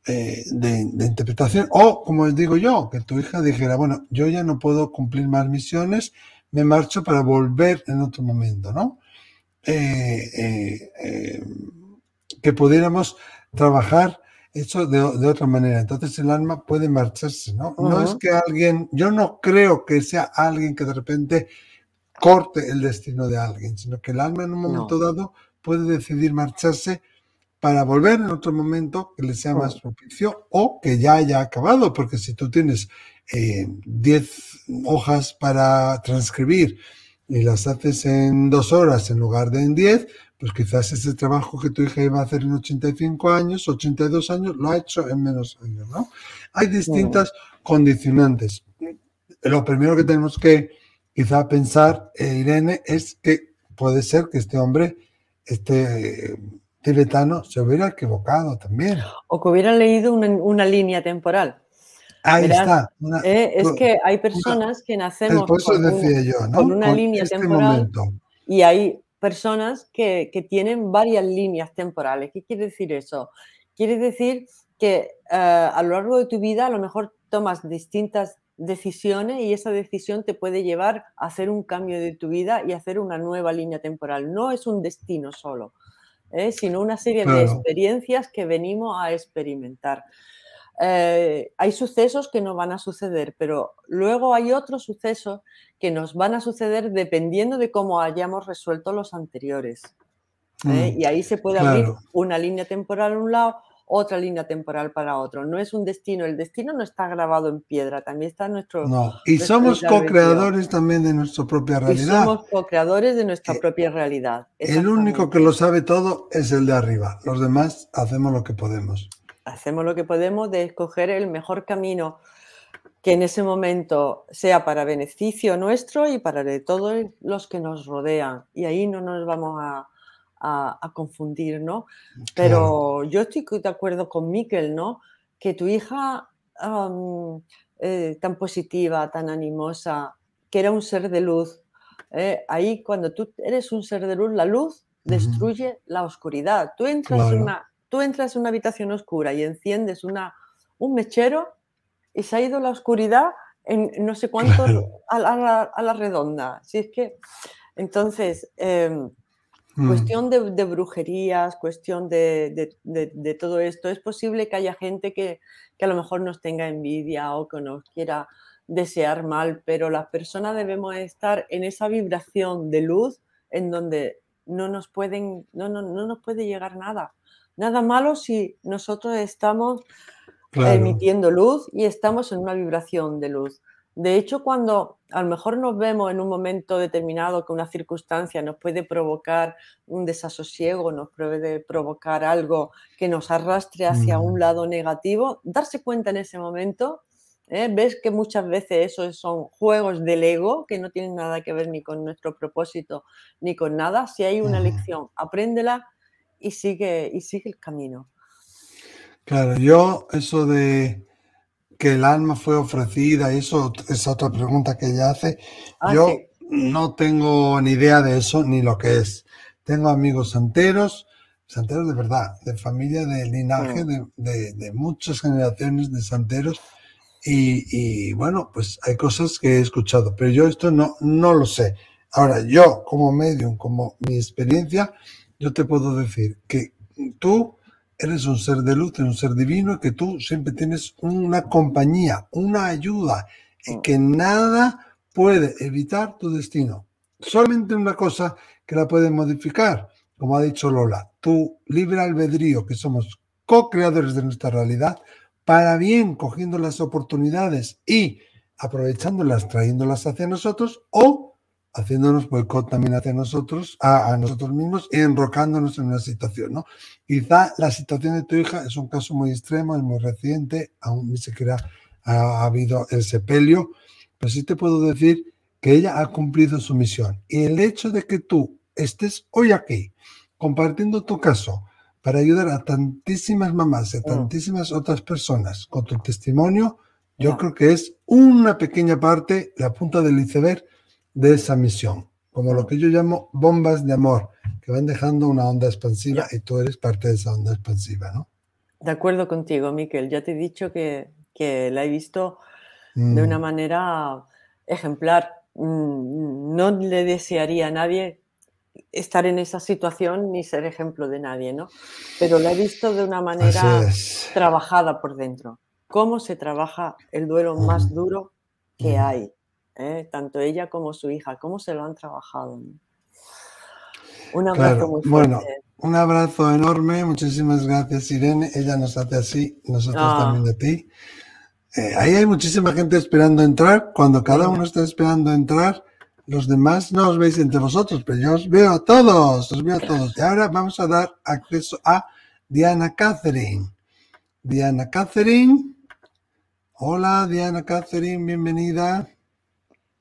eh, de, interpretación, o como digo yo, que tu hija dijera, bueno, yo ya no puedo cumplir más misiones, me marcho para volver en otro momento, ¿no? Eh, eh, que pudiéramos trabajar eso de, otra manera. Entonces el alma puede marcharse, ¿no? No es que alguien, yo no creo que sea alguien que de repente corte el destino de alguien, sino que el alma en un momento dado puede decidir marcharse para volver en otro momento que le sea más propicio o que ya haya acabado, porque si tú tienes 10 eh, hojas para transcribir y las haces en dos horas en lugar de en 10, pues quizás ese trabajo que tu hija iba a hacer en 85 años, 82 años, lo ha hecho en menos años, ¿no? Hay distintas condicionantes. Lo primero que tenemos que quizá pensar, eh, Irene, es que puede ser que este hombre, este tibetano, se hubiera equivocado también. O que hubiera leído una, línea temporal. Ahí está. Eh, es que hay personas que nacemos con, una, línea este temporal y hay personas que, tienen varias líneas temporales. ¿Qué quiere decir eso? Quiere decir que eh, a lo largo de tu vida a lo mejor tomas distintas decisiones y esa decisión te puede llevar a hacer un cambio de tu vida y hacer una nueva línea temporal. No es un destino solo, ¿eh? sino una serie de experiencias que venimos a experimentar. Eh, hay sucesos que no van a suceder, pero luego hay otros sucesos que nos van a suceder dependiendo de cómo hayamos resuelto los anteriores. ¿eh? Mm, y ahí se puede abrir una línea temporal a un lado, otra línea temporal para otro. No es un destino, el destino no está grabado en piedra, también está nuestro... No, y somos co-creadores también de nuestra propia realidad. somos co-creadores de nuestra eh, propia realidad. El único que lo sabe todo es el de arriba, los demás hacemos lo que podemos hacemos lo que podemos de escoger el mejor camino que en ese momento sea para beneficio nuestro y para de todos los que nos rodean. Y ahí no nos vamos a, confundir, ¿no? Pero yo estoy de acuerdo con Miquel, ¿no? Que tu hija eh, tan positiva, tan animosa, que era un ser de luz, ¿eh? ahí cuando tú eres un ser de luz, la luz destruye la oscuridad. Tú entras en una tú entras en una habitación oscura y enciendes una, un mechero y se ha ido la oscuridad en no sé cuánto a, la, redonda. Si es que, entonces, em, mm. cuestión de, brujerías, cuestión de, todo esto, es posible que haya gente que, que, a lo mejor nos tenga envidia o que nos quiera desear mal, pero las personas debemos estar en esa vibración de luz en donde no nos pueden, no, no, no nos puede llegar nada nada malo si nosotros estamos emitiendo luz y estamos en una vibración de luz. De hecho, cuando a lo mejor nos vemos en un momento determinado que una circunstancia nos puede provocar un desasosiego, nos puede provocar algo que nos arrastre hacia un mm. lado negativo, darse cuenta en ese momento, ¿eh? ves que muchas veces esos son juegos del ego que no tienen nada que ver ni con nuestro propósito ni con nada. Si hay una lección, apréndela y sigue, y sigue el camino. Claro, yo eso de que el alma fue ofrecida, eso es otra pregunta que ella hace. Ah, yo no tengo ni idea de eso ni lo que es. Tengo amigos santeros, santeros de verdad, de familia, de linaje, mm. de, muchas generaciones de santeros. Y, bueno, pues hay cosas que he escuchado, pero yo esto no, no lo sé. Ahora, yo como medium, como mi experiencia, yo te puedo decir que tú eres un ser de luz, un ser divino, que tú siempre tienes una compañía, una ayuda, y que nada puede evitar tu destino. Solamente una cosa que la puede modificar, como ha dicho Lola, tu libre albedrío, que somos co-creadores de nuestra realidad, para bien cogiendo las oportunidades y aprovechándolas, trayéndolas hacia nosotros, o haciéndonos boicot también hacia nosotros, a, nosotros mismos y enrocándonos en una situación, ¿no? Quizá la situación de tu hija es un caso muy extremo, es muy reciente, aún ni siquiera ha, habido el sepelio, pero sí te puedo decir que ella ha cumplido su misión. Y el hecho de que tú estés hoy aquí compartiendo tu caso para ayudar a tantísimas mamás y a mm. tantísimas otras personas con tu testimonio, yo creo que es una pequeña parte, la punta del iceberg de esa misión, como lo que yo llamo bombas de amor, que van dejando una onda expansiva y tú eres parte de esa onda expansiva, ¿no? De acuerdo contigo, Miquel. Ya te he dicho que, que la he visto de una mm. manera ejemplar. Mm, no le desearía a nadie estar en esa situación ni ser ejemplo de nadie, ¿no? Pero la he visto de una manera trabajada por dentro. ¿Cómo se trabaja el duelo más duro que hay? ¿Eh? tanto ella como su hija, cómo se lo han trabajado. Un abrazo muy fuerte. Bueno, un abrazo enorme, muchísimas gracias Irene, ella nos hace así, nosotros ah. también de ti. Eh, ahí hay muchísima gente esperando entrar, cuando cada uno está esperando entrar, los demás no os veis entre vosotros, pero yo os veo a todos, os veo a todos. Y ahora vamos a dar acceso a Diana Catherine. Diana Catherine. Hola Diana Catherine, bienvenida.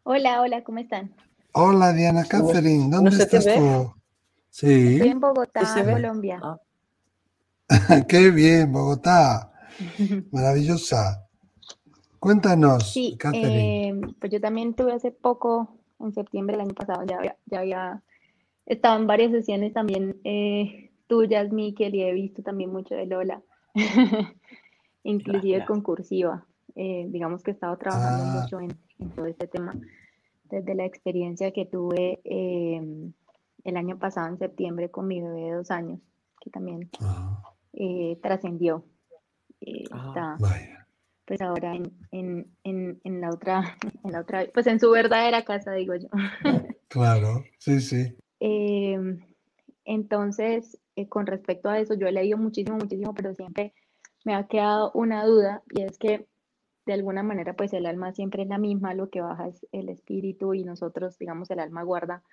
Hola, hola, ¿cómo están? Hola, Diana Catherine, ¿dónde estás tú? Sí. Estoy en Bogotá, Colombia. Ah. *laughs* Qué bien, Bogotá. *laughs* Maravillosa. Cuéntanos, sí, eh, pues yo también tuve hace poco, en septiembre del año pasado, ya había, ya había estado en varias sesiones también eh, tuyas, Miquel, y he visto también mucho de Lola, *laughs* inclusive concursiva. Eh, digamos que he estado trabajando ah. mucho en, todo este tema desde la experiencia que tuve em, el año pasado en septiembre con mi bebé de dos años, que también ah. eh, trascendió. Ah, pues ahora en, la otra, *laughs* en la otra, pues en su verdadera casa, digo yo. *laughs* claro, sí, sí. Em, entonces, eh, con respecto a eso, yo he leído muchísimo, muchísimo, pero siempre me ha quedado una duda y es que de alguna manera pues el alma siempre es la misma, lo que baja es el espíritu y nosotros, digamos, el alma guarda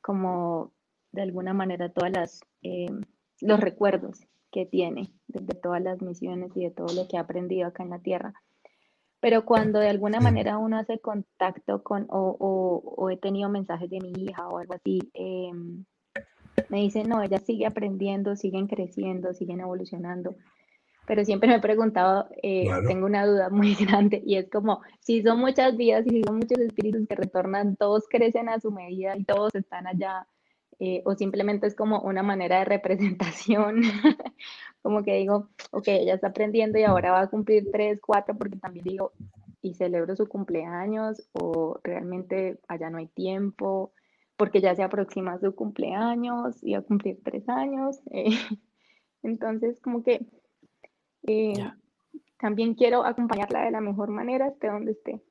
como de alguna manera todas las, em, los recuerdos que tiene de, todas las misiones y de todo lo que ha aprendido acá en la tierra. Pero cuando de alguna manera uno hace contacto con, o, he tenido mensajes de mi hija o algo así, em, me dicen, no, ella sigue aprendiendo, siguen creciendo, siguen evolucionando. Pero siempre me he preguntado, eh, tengo una duda muy *laughs* grande y es como, si son muchas vidas y si son muchos espíritus que retornan, todos crecen a su medida y todos están allá, eh, o simplemente es como una manera de representación, *laughs* como que digo, ok, ella está aprendiendo y ahora va a cumplir tres, cuatro, porque también digo, y celebro su cumpleaños, o realmente allá no hay tiempo, porque ya se aproxima su cumpleaños y va a cumplir tres años. *laughs* Eh, entonces, como que eh, también quiero acompañarla de la mejor manera, esté donde esté.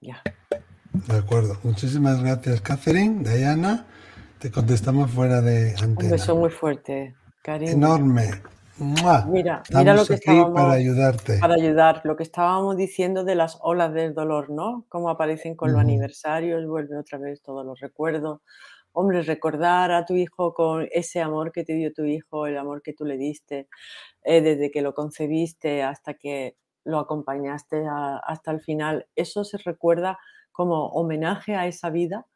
Ya. De acuerdo. Muchísimas gracias, Catherine. Diana, te contestamos fuera de antena. Un beso muy fuerte, cariño. Enorme. Mira, mira lo que estábamos, para ayudarte. Para ayudar, lo que estábamos diciendo de las olas del dolor, ¿no? Cómo aparecen con los aniversarios, vuelve otra vez todos los recuerdos. Hombre, recordar a tu hijo con ese amor que te dio tu hijo, el amor que tú le diste, eh, desde que lo concebiste hasta que lo acompañaste hasta el final, eso se recuerda como homenaje a esa vida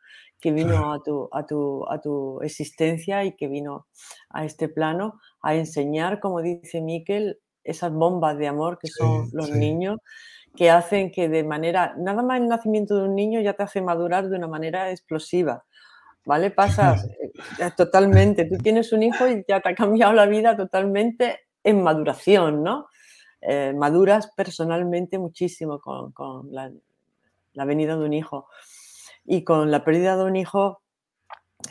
que vino a tu, a, tu, a tu existencia y que vino a este plano a enseñar, como dice Miquel, esas bombas de amor que son los niños, que hacen que de manera, nada más el nacimiento de un niño ya te hace madurar de una manera explosiva. ¿Vale? Pasas *laughs* eh, totalmente, tú tienes un hijo y ya te ha cambiado la vida totalmente en maduración, ¿no? Eh, maduras personalmente muchísimo con, con la, la venida de un hijo y con la pérdida de un hijo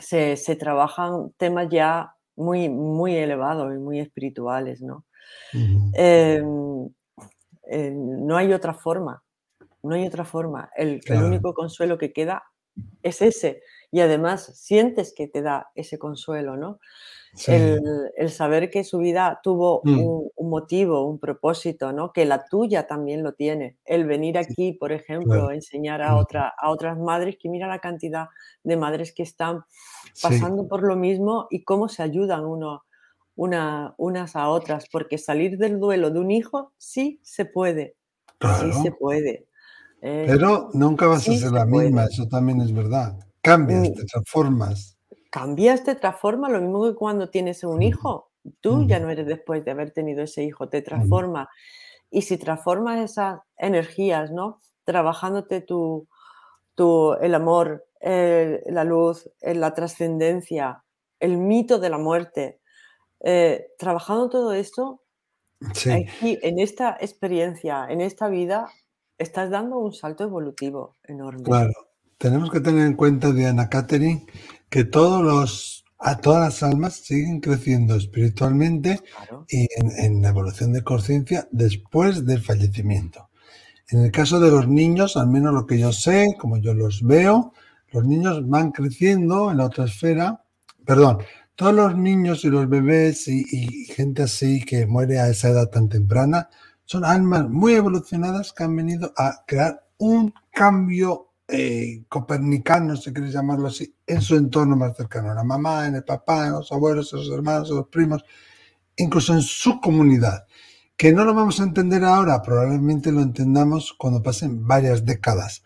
se, trabajan temas ya muy, muy elevados y muy espirituales, ¿no? Em, no hay otra forma, no hay otra forma. El, el, único consuelo que queda es ese. Y además sientes que te da ese consuelo, ¿no? El, saber que su vida tuvo mm. un, motivo, un propósito, ¿no? que la tuya también lo tiene. El venir aquí, por ejemplo, enseñar a, otra, a otras madres, que mira la cantidad de madres que están pasando por lo mismo y cómo se ayudan uno, una, unas a otras, porque salir del duelo de un hijo sí se puede, sí se puede. Eh, Pero nunca vas a ser la misma, eso también es verdad. Cambias, mm. te transformas cambias, te transforma, lo mismo que cuando tienes un hijo. Tú ya no eres después de haber tenido ese hijo, te transforma. Y si transformas esas energías, ¿no? Trabajándote tu, tu el amor, la luz, la trascendencia, el mito de la muerte, eh, trabajando todo esto, aquí, en esta experiencia, en esta vida, estás dando un salto evolutivo enorme. Claro, tenemos que tener en cuenta, Diana Catherine, que todos los, a todas las almas siguen creciendo espiritualmente y en, la evolución de conciencia después del fallecimiento. En el caso de los niños, al menos lo que yo sé, como yo los veo, los niños van creciendo en la otra esfera, perdón, todos los niños y los bebés y, y, gente así que muere a esa edad tan temprana, son almas muy evolucionadas que han venido a crear un cambio eh, copernicano, si queréis llamarlo así, en su entorno más cercano, en la mamá, en el papá, en los abuelos, en los hermanos, en los primos, incluso en su comunidad. Que no lo vamos a entender ahora, probablemente lo entendamos cuando pasen varias décadas.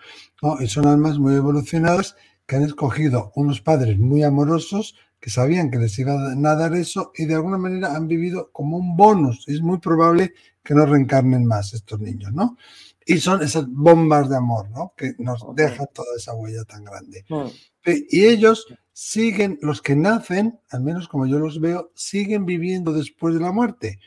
Y son almas muy evolucionadas que han escogido unos padres muy amorosos que sabían que les iba a dar eso y de alguna manera han vivido como un bonus. Es muy probable que no reencarnen más estos niños, ¿no? Y son esas bombas de amor, ¿no? Que nos deja toda esa huella tan grande. Mm. Y ellos siguen, los que nacen, al menos como yo los veo, siguen viviendo después de la muerte.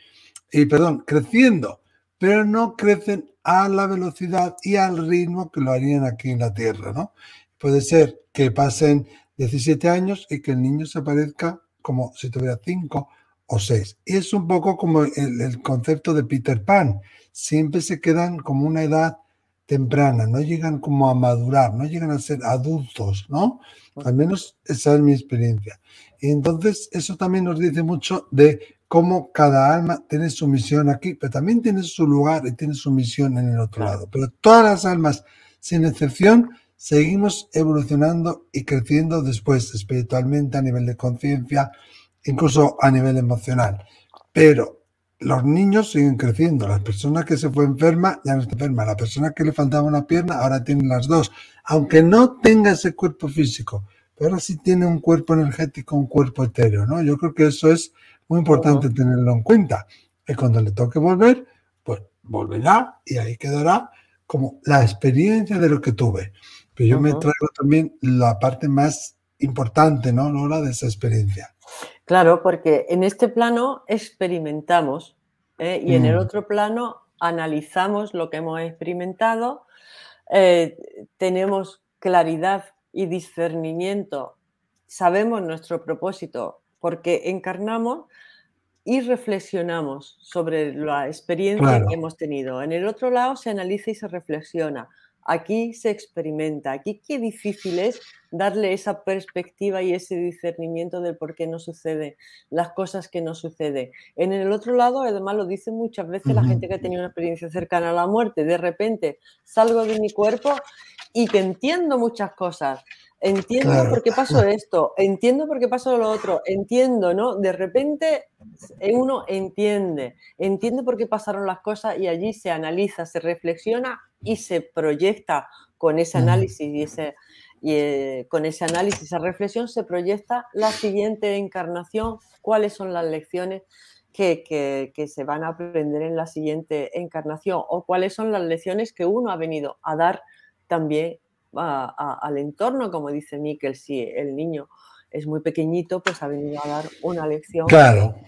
Y perdón, creciendo, pero no crecen a la velocidad y al ritmo que lo harían aquí en la Tierra, ¿no? Puede ser que pasen 17 años y que el niño se aparezca como si tuviera 5 o 6. Y es un poco como el, el concepto de Peter Pan. Siempre se quedan como una edad temprana, no llegan como a madurar, no llegan a ser adultos, ¿no? Al menos esa es mi experiencia. Y entonces eso también nos dice mucho de cómo cada alma tiene su misión aquí, pero también tiene su lugar y tiene su misión en el otro lado. Pero todas las almas, sin excepción, seguimos evolucionando y creciendo después espiritualmente a nivel de conciencia, incluso a nivel emocional. Pero los niños siguen creciendo. La persona que se fue enferma ya no está enferma. La persona que le faltaba una pierna ahora tiene las dos. Aunque no tenga ese cuerpo físico, pero ahora sí tiene un cuerpo energético, un cuerpo etéreo, ¿no? Yo creo que eso es muy importante tenerlo en cuenta. Y cuando le toque volver, pues volverá y ahí quedará como la experiencia de lo que tuve. Pero yo me traigo también la parte más importante, ¿no, Lola, de esa experiencia. Claro, porque en este plano experimentamos ¿eh? y en el mm. otro plano analizamos lo que hemos experimentado, eh, tenemos claridad y discernimiento, sabemos nuestro propósito porque encarnamos y reflexionamos sobre la experiencia que hemos tenido. En el otro lado se analiza y se reflexiona. Aquí se experimenta. Aquí qué difícil es darle esa perspectiva y ese discernimiento del por qué no sucede las cosas que no suceden. En el otro lado, además lo dice muchas veces la gente que ha tenido una experiencia cercana a la muerte. De repente salgo de mi cuerpo y que entiendo muchas cosas. Entiendo por qué pasó esto, entiendo por qué pasó lo otro, entiendo, ¿no? De repente uno entiende, entiende por qué pasaron las cosas y allí se analiza, se reflexiona y se proyecta con ese análisis y ese, y eh, con ese análisis, esa reflexión, se proyecta la siguiente encarnación, cuáles son las lecciones que, que, se van a aprender en la siguiente encarnación o cuáles son las lecciones que uno ha venido a dar también al entorno, como dice Miquel, si el niño es muy pequeñito, pues ha venido a dar una lección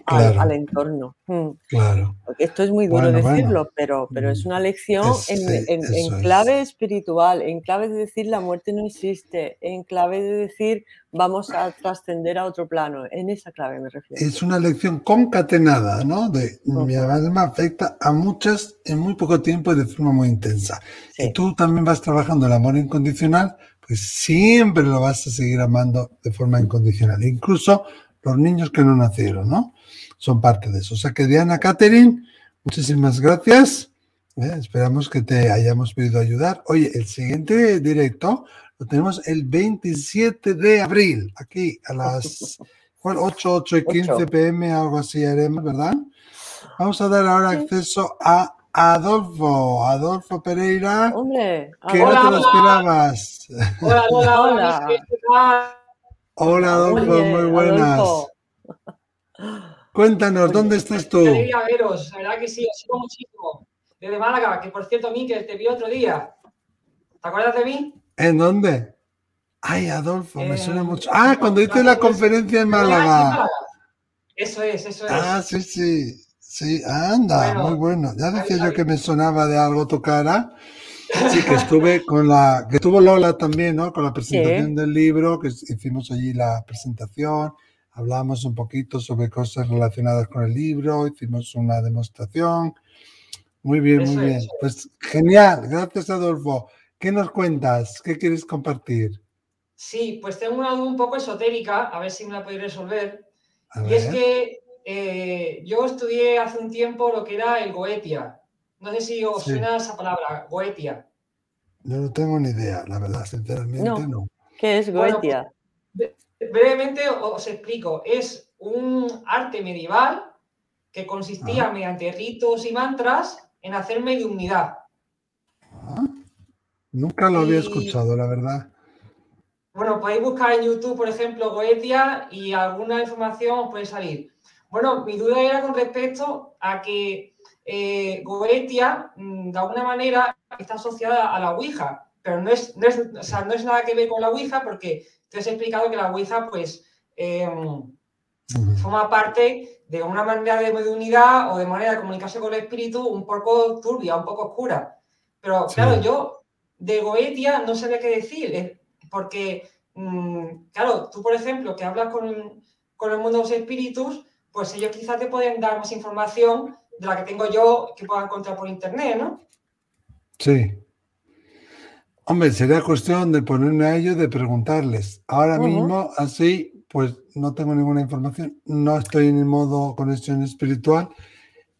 al, entorno. Mm. Claro. esto es muy duro decirlo, pero, pero es una lección en, clave espiritual, en clave de decir la muerte no existe, en clave de decir vamos a trascender a otro plano. En esa clave me refiero. Es una lección concatenada, ¿no? De mi alma afecta a muchas en muy poco tiempo y de forma muy intensa. Y tú también vas trabajando el amor incondicional pues siempre lo vas a seguir amando de forma incondicional. Incluso los niños que no nacieron, ¿no? Son parte de eso. O sea que Diana Catherine, muchísimas gracias. ¿eh? esperamos que te hayamos podido ayudar. Oye, el siguiente directo lo tenemos el 27 de abril, aquí a las *laughs* 8, 8 y 15 pm, algo así haremos, ¿verdad? Vamos a dar ahora acceso a Adolfo, Adolfo Pereira. Hombre, que no te lo esperabas. Hola, hola, hola. Hola, Adolfo, muy buenas. Cuéntanos, ¿dónde estás tú? Qué alegría veros, la verdad que sí, os sigo muchísimo. Desde Málaga, que por cierto, Miquel, te vi otro día. ¿Te acuerdas de mí? ¿En dónde? Ay, Adolfo, me suena mucho. Ah, cuando hice la conferencia en Málaga. Eso es, eso es. Ah, sí, sí. Sí, anda, muy bueno. Ya decía yo que me sonaba de algo tu cara. Sí, que estuve con la, que estuvo Lola también, ¿no? Con la presentación del libro, que hicimos allí la presentación, hablamos un poquito sobre cosas relacionadas con el libro, hicimos una demostración. Muy bien, muy bien. Pues genial, gracias Adolfo. ¿Qué nos cuentas? ¿Qué quieres compartir? Sí, pues tengo una duda un poco esotérica, a ver si me la podéis resolver. y es que eh, yo estudié hace un tiempo lo que era el Goetia. No sé si os suena esa palabra, Goetia. Yo no tengo ni idea, la verdad, sinceramente no. ¿Qué es Goetia? brevemente os explico. Es un arte medieval que consistía ah. mediante ritos y mantras en hacer mediunidad. Ah. Nunca lo había escuchado, la verdad. bueno, podéis buscar en YouTube, por ejemplo, Goetia y alguna información os puede salir. Bueno, mi duda era con respecto a que eh, Goetia, mm, de alguna manera, está asociada a la Ouija, pero no es, no es, nada que ver con la Ouija porque te has explicado que la Ouija, pues, em, forma parte de una manera de unidad o de manera de comunicarse con el espíritu un poco turbia, un poco oscura. Pero claro, yo de Goetia no sabía qué decir, porque, mm, claro, tú, por ejemplo, que hablas con, con el mundo de los espíritus, pues ellos quizás te pueden dar más información de la que tengo yo que pueda encontrar por internet, ¿no? Sí. Hombre, sería cuestión de ponerme a ellos, de preguntarles. Ahora mismo, así, pues no tengo ninguna información, no estoy en el modo conexión espiritual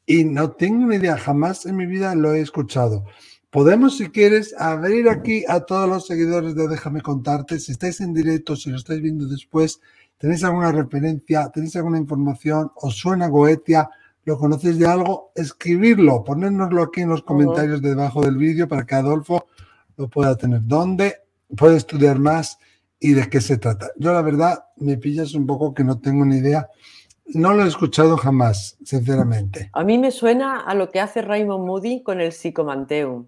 y no tengo ni idea, jamás en mi vida lo he escuchado. Podemos, si quieres, abrir aquí a todos los seguidores de Déjame contarte, si estáis en directo, si lo estáis viendo después, tenéis alguna referencia, tenéis alguna información, os suena Goetia, lo conocéis de algo, escribirlo, ponérnoslo aquí en los comentarios debajo del vídeo para que Adolfo lo pueda tener. ¿Dónde puede estudiar más y de qué se trata? Yo la verdad me pillas un poco que no tengo ni idea. No lo he escuchado jamás, sinceramente. A mí me suena a lo que hace Raymond Moody con el Psicomanteum.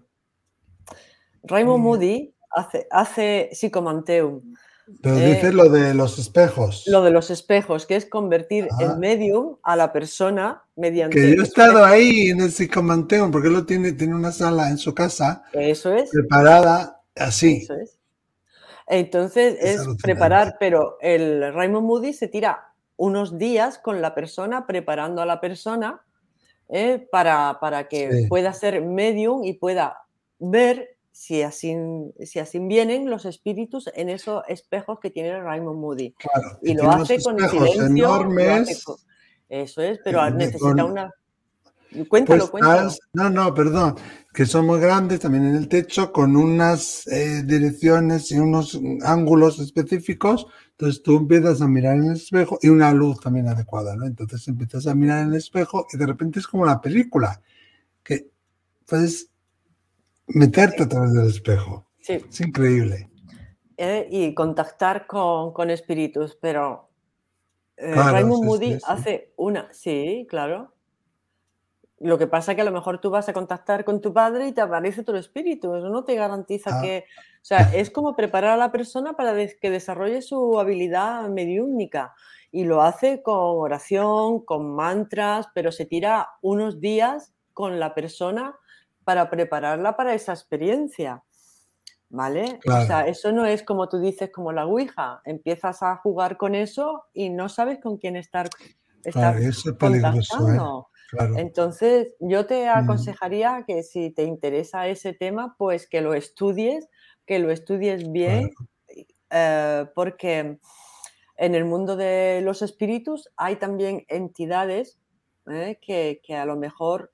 Raymond Moody hace, hace Psicomanteum pero dices lo de los espejos. Lo de los espejos, que es convertir el ah. medium a la persona mediante. Que yo he estado ahí en el psicomanteum, porque él lo tiene, tiene una sala en su casa. Eso es. Preparada así. Eso es. Entonces es, preparar, pero el Raymond Moody se tira unos días con la persona, preparando a la persona eh, para, para, que pueda ser medium y pueda ver si así, si así vienen los espíritus en esos espejos que tiene Raymond Moody. y lo hace con silencio. Enormes, eso es, pero necesita una... Cuéntalo, pues, cuéntalo. No, no, perdón, que son muy grandes también en el techo con unas eh, direcciones y unos ángulos específicos. Entonces tú empiezas a mirar en el espejo y una luz también adecuada, ¿no? Entonces empiezas a mirar en el espejo y de repente es como la película, que puedes meterte a través del espejo. Sí. Es increíble. Eh, y contactar con, con espíritus, pero eh, Raymond Moody hace una, sí, claro. Lo que pasa es que a lo mejor tú vas a contactar con tu padre y te aparece tu espíritu. Eso no te garantiza ah. que. O sea, es como preparar a la persona para que desarrolle su habilidad mediúnica. Y lo hace con oración, con mantras, pero se tira unos días con la persona para prepararla para esa experiencia. ¿Vale? O sea, eso no es como tú dices, como la Ouija. Empiezas a jugar con eso y no sabes con quién estar, estar claro, Entonces, yo te aconsejaría que si te interesa ese tema, pues que lo estudies, que lo estudies bien, eh, porque en el mundo de los espíritus hay también entidades eh, que, que, a lo mejor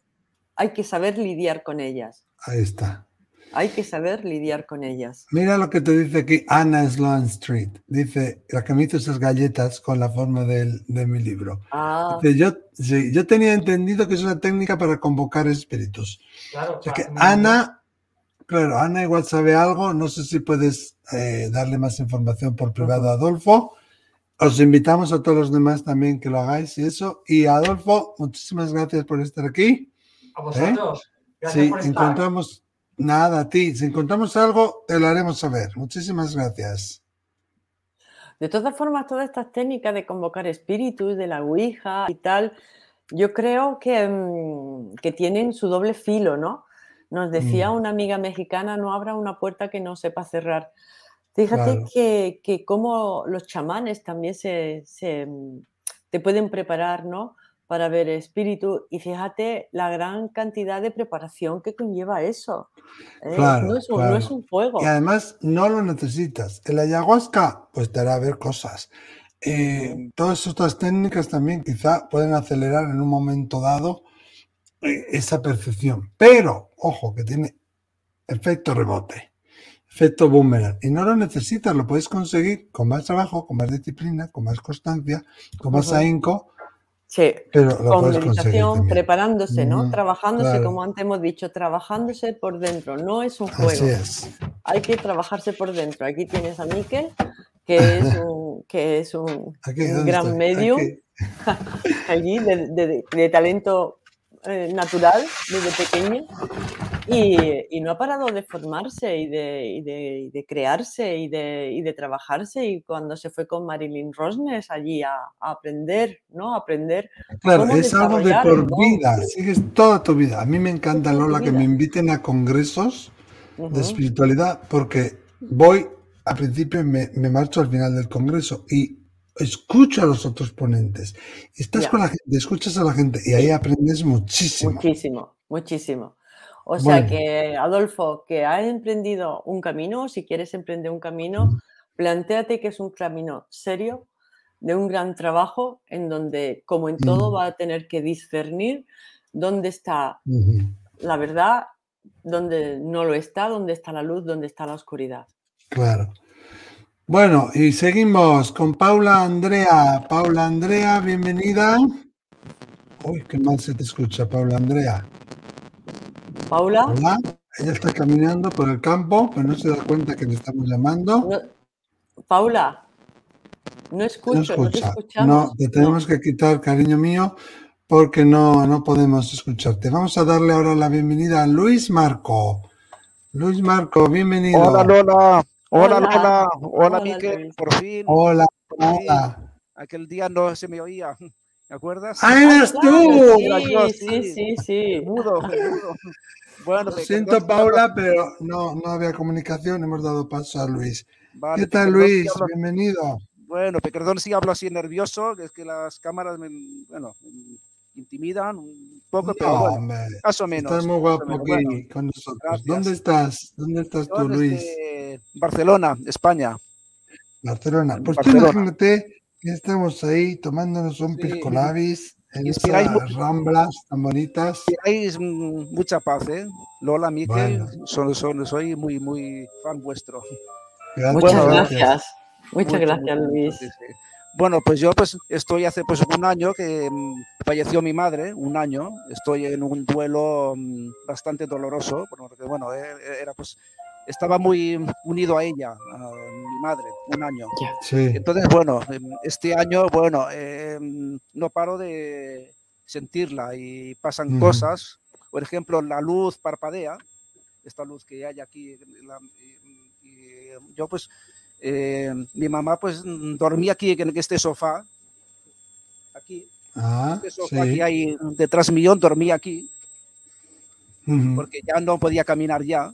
hay que saber lidiar con ellas. Ahí está. Hay que saber lidiar con ellas. Mira lo que te dice aquí Anna Sloan Street. Dice, la que me hizo esas galletas con la forma de mi libro. Ah. yo, yo tenía entendido que es una técnica para convocar espíritus. Claro, que Ana, claro, Ana igual sabe algo. No sé si puedes eh, darle más información por privado a Adolfo. Os invitamos a todos los demás también que lo hagáis y eso. Y Adolfo, muchísimas gracias por estar aquí. A vosotros. ¿Eh? si encontramos nada a ti, si encontramos algo, te lo haremos saber. Muchísimas gracias. De todas formas, todas estas técnicas de convocar espíritus, de la Ouija y tal, yo creo que, mm, que tienen su doble filo, ¿no? Nos decía mm. una amiga mexicana, no abra una puerta que no sepa cerrar. Fíjate que, que, como los chamanes también se, se, mm, te pueden preparar, ¿no? Para ver espíritu y fíjate la gran cantidad de preparación que conlleva eso. ¿eh? no, es un, juego. Y además no lo necesitas. El ayahuasca pues te hará ver cosas. Eh, todas estas técnicas también quizá pueden acelerar en un momento dado eh, esa percepción. Pero, ojo, que tiene efecto rebote, efecto boomerang. Y no lo necesitas, lo puedes conseguir con más trabajo, con más disciplina, con más constancia, con más ahínco Sí, con meditación, preparándose, ¿no? trabajándose, como antes hemos dicho, trabajándose por dentro, no es un juego. Hay que trabajarse por dentro. Aquí tienes a Miquel, que *laughs* es un, que es un, gran medio *laughs* allí de, talento eh, natural desde pequeño y, no ha parado de formarse y de, crearse y de, trabajarse. Y cuando se fue con Marilyn Rosnes allí a, aprender, ¿no? aprender. Claro, es algo de por vida, sigues toda tu vida. A mí me encanta, Lola, que me inviten a congresos de espiritualidad porque voy, al principio me, me marcho al final del congreso y escucho a los otros ponentes. Estás con la gente, escuchas a la gente y ahí aprendes muchísimo. Muchísimo, muchísimo. O sea que, Adolfo, que has emprendido un camino, si quieres emprender un camino, planteate que es un camino serio, de un gran trabajo, en donde, como en todo, va a tener que discernir dónde está la verdad, dónde no lo está, dónde está la luz, dónde está la oscuridad. Claro. Bueno, y seguimos con Paula Andrea. Paula Andrea, bienvenida. Uy, qué mal se te escucha, Paula Andrea. Paula. Hola. Ella está caminando por el campo, pero no se da cuenta que le estamos llamando. Paula, no escucho, no, te escuchamos. No, te tenemos que quitar, cariño mío, porque no, no podemos escucharte. Vamos a darle ahora la bienvenida a Luis Marco. Luis Marco, bienvenido. Hola Lola, hola Lola, hola, Miquel, por fin. Hola, hola. Aquel día no se me oía. ¿Me acuerdas? ¡Ah, eres tú! Sí, sí, sí. Mudo, mudo. Bueno, Lo siento, Paula, pero no, no había comunicación. Hemos dado paso a Luis. ¿Qué tal, Luis? Bienvenido. Bueno, perdón si hablo así nervioso, es que las cámaras me, bueno, intimidan un poco, pero bueno, más o menos. Estás muy guapo aquí con nosotros. ¿Dónde estás? ¿Dónde estás tú, Luis? Barcelona, España. Barcelona. Pues tú imagínate que estamos ahí tomándonos un sí. labis en esas ramblas tan bonitas. Hay mucha paz, ¿eh? Lola, Miquel, soy muy, muy fan vuestro. Muchas gracias. Muchas gracias, Luis. Bueno, pues yo pues estoy hace pues un año que mm, falleció mi madre, un año. Estoy en un duelo mm, bastante doloroso, porque bueno, e, e, era pues estaba muy unido a ella, a mi madre, un año. Entonces, bueno, em, este año, bueno, em, no paro de sentirla y pasan cosas. Por ejemplo, la luz parpadea, esta luz que hay aquí. y, yo, pues, em, mi mamá, pues, dormía aquí en este sofá. Aquí. Ah, este sofá que hay detrás mío, dormía aquí. Porque ya no podía caminar ya.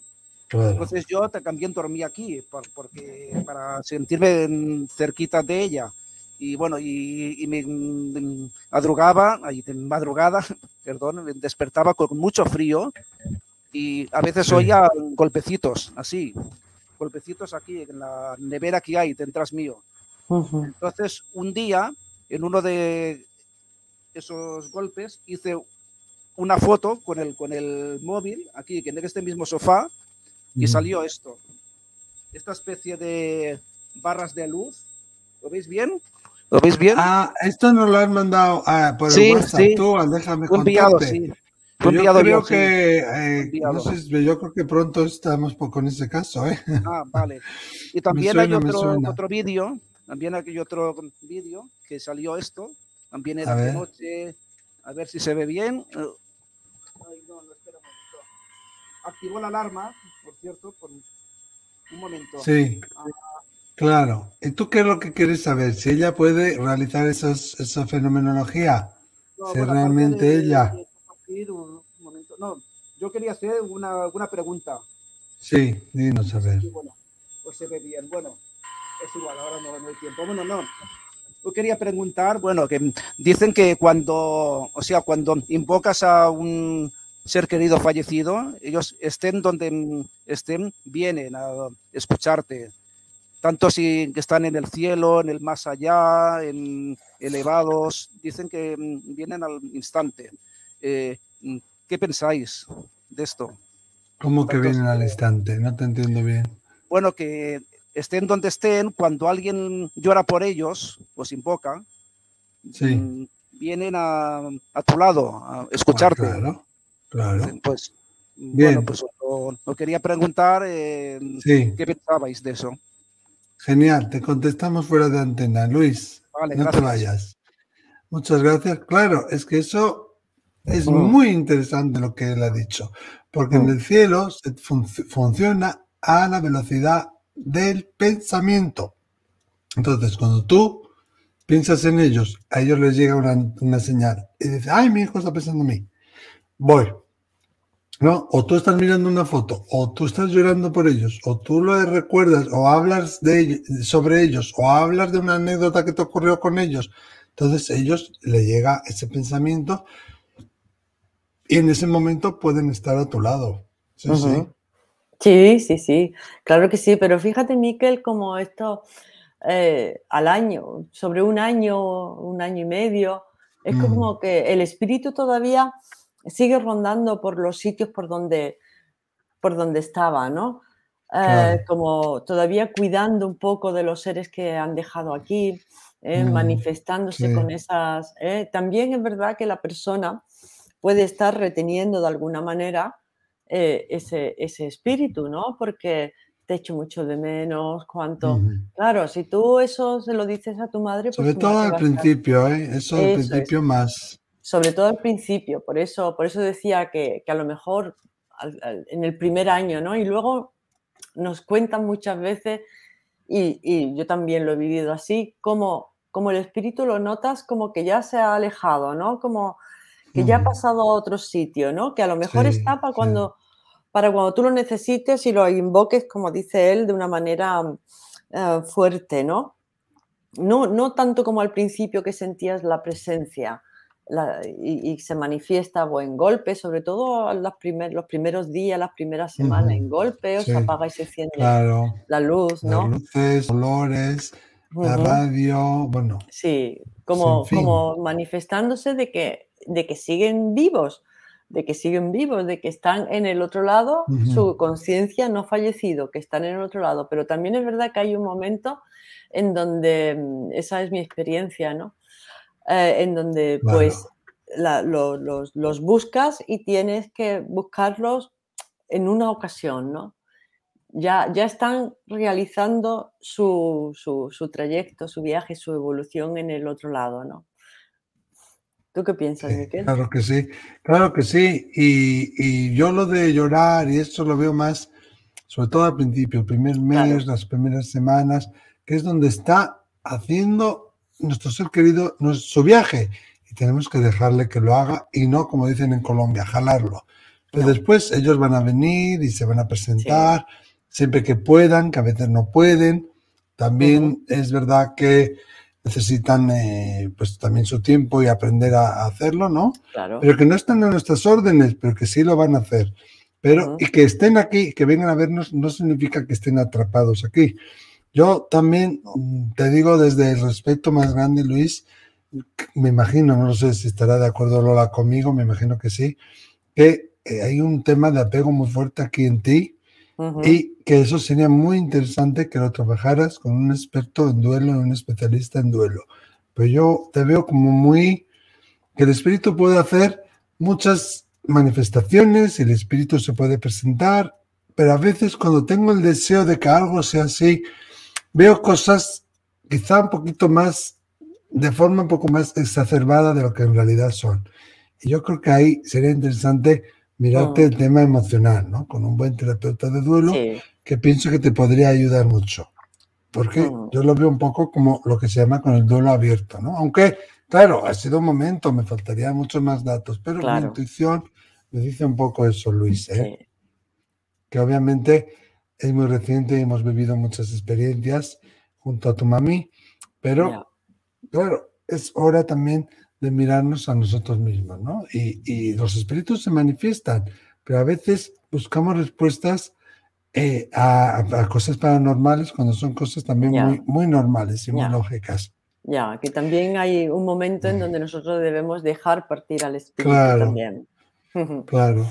Entonces yo también dormía aquí porque, para sentirme cerquita de ella. Y bueno, y, me, madrugaba, de madrugada, *laughs* perdón, me despertaba con mucho frío y a veces oía golpecitos, así, golpecitos aquí en la nevera que hay detrás mío. Entonces, un día, en uno de esos golpes, hice una foto con el, con el móvil, aquí, en este mismo sofá, y salió esto. Esta especie de barras de luz. ¿Lo veis bien? ¿Lo veis bien? Ah, esto nos lo has mandado ah, por el WhatsApp tú, déjame enviado, sí. yo creo que eh, no sé, yo creo que pronto estamos con ese caso, ¿eh? Ah, vale. *laughs* Y también hay otro, otro vídeo, también hay otro vídeo que salió esto, también era de noche, a ver si se ve bien. Ay, no, no, espera un momento. Activó la alarma, cierto, por un momento. Sí, ah, claro. ¿Y tú qué es lo que quieres saber? Si ella puede realizar esas, esa fenomenología. si realmente ella... un momento. No, yo quería hacer una, una pregunta. Sí, dinos a ver. bueno, pues se ve bien. Bueno, es igual, ahora no, no hay tiempo. Bueno, no. Yo quería preguntar, bueno, que dicen que cuando, o sea, cuando invocas a un, ser querido fallecido, ellos estén donde estén, vienen a escucharte, tanto si están en el cielo, en el más allá, en elevados, dicen que vienen al instante. Eh, ¿Qué pensáis de esto? ¿Cómo que vienen al instante? No te entiendo bien. Bueno, que estén donde estén, cuando alguien llora por ellos, os invoca, sí. Mm, vienen a, a tu lado a escucharte. Ah, claro, claro. Pues, Bien. Bueno, pues lo, quería preguntar eh, qué pensabais de eso. Genial, te contestamos fuera de antena. Luis, no te vayas. Muchas gracias. Claro, es que eso es mm. muy interesante lo que él ha dicho, porque en mm. el cielo funciona a la velocidad del pensamiento. Entonces, cuando tú piensas en ellos, a ellos les llega una, señal y dices, ay, mi hijo está pensando en mí. Voy. ¿No? O tú estás mirando una foto, o tú estás llorando por ellos, o tú lo recuerdas, o hablas de ellos, sobre ellos, o hablas de una anécdota que te ocurrió con ellos. Entonces, ellos le llega ese pensamiento y en ese momento pueden estar a tu lado. Sí, sí. Sí, sí, sí, claro que sí, pero fíjate, Miquel, como esto eh, al año, sobre un año, un año y medio, es mm. como que el espíritu todavía sigue rondando por los sitios por donde, por donde estaba, ¿no? Eh, como todavía cuidando un poco de los seres que han dejado aquí, eh, mm, manifestándose con esas... También es verdad que la persona puede estar reteniendo de alguna manera eh, ese, ese, espíritu, ¿no? Porque te echo mucho de menos, cuánto... Claro, si tú eso se lo dices a tu madre... Pues Sobre todo al principio, ¿eh? Eso al principio más. Sobre todo al principio, por eso, por eso decía que, que a lo mejor en el primer año, ¿no? Y luego nos cuentan muchas veces, y, y yo también lo he vivido así, como, como el espíritu lo notas como que ya se ha alejado, ¿no? Como que ya ha pasado a otro sitio, ¿no? Que a lo mejor está para cuando, para cuando tú lo necesites y lo invoques, como dice él, de una manera eh, fuerte, ¿no? ¿no? No tanto como al principio que sentías la presencia y, se manifiesta o en golpe, sobre todo los primeros días, las primeras semanas, en golpe, o se apaga y se enciende la luz, ¿no? Las luces, olores, la radio, bueno. Sí, como, como manifestándose de que de que siguen vivos, de que siguen vivos, de que están en el otro lado, su conciencia no ha fallecido, que están en el otro lado. Pero también es verdad que hay un momento en donde, mm, esa es mi experiencia, ¿no? Eh, en donde pues los, buscas y tienes que buscarlos en una ocasión, ¿no? Ya, ya están realizando su, su, su trayecto, su viaje, su evolución en el otro lado, ¿no? ¿Tú qué piensas, Miquel? Claro que sí, claro que sí. Y, yo lo de llorar y esto lo veo más, sobre todo al principio, el primer mes, las primeras semanas, que es donde está haciendo nuestro ser querido su viaje. Y tenemos que dejarle que lo haga y no, como dicen en Colombia, jalarlo. Pero después ellos van a venir y se van a presentar siempre que puedan, que a veces no pueden. También es verdad que necesitan eh, pues también su tiempo y aprender a, hacerlo, ¿no? Claro. Pero que no están en nuestras órdenes, pero que sí lo van a hacer. Pero, y que estén aquí, que vengan a vernos, no significa que estén atrapados aquí. Yo también mm, te digo desde el respeto más grande, Luis, me imagino, no sé si estará de acuerdo Lola conmigo, me imagino que sí, que eh, hay un tema de apego muy fuerte aquí en ti, y que eso sería muy interesante que lo trabajaras con un experto en duelo, un especialista en duelo. Pero yo te veo como muy, que el espíritu puede hacer muchas manifestaciones, el espíritu se puede presentar, pero a veces cuando tengo el deseo de que algo sea así, veo cosas quizá un poquito más, de forma un poco más exacerbada de lo que en realidad son. Y yo creo que ahí sería interesante mirarte el tema emocional, ¿no? Con un buen terapeuta de duelo que pienso que te podría ayudar mucho. Porque yo lo veo un poco como lo que se llama con el duelo abierto, ¿no? Aunque, claro, ha sido un momento, me faltaría muchos más datos, pero mi intuición me dice un poco eso, Luis, ¿eh? Que obviamente es muy reciente y hemos vivido muchas experiencias junto a tu mami, pero, claro, es hora también de mirarnos a nosotros mismos, ¿no? Y, los espíritus se manifiestan, pero a veces buscamos respuestas eh, a, cosas paranormales cuando son cosas también muy, muy normales y muy lógicas. Ya, que también hay un momento en donde nosotros debemos dejar partir al espíritu también. *laughs* Claro.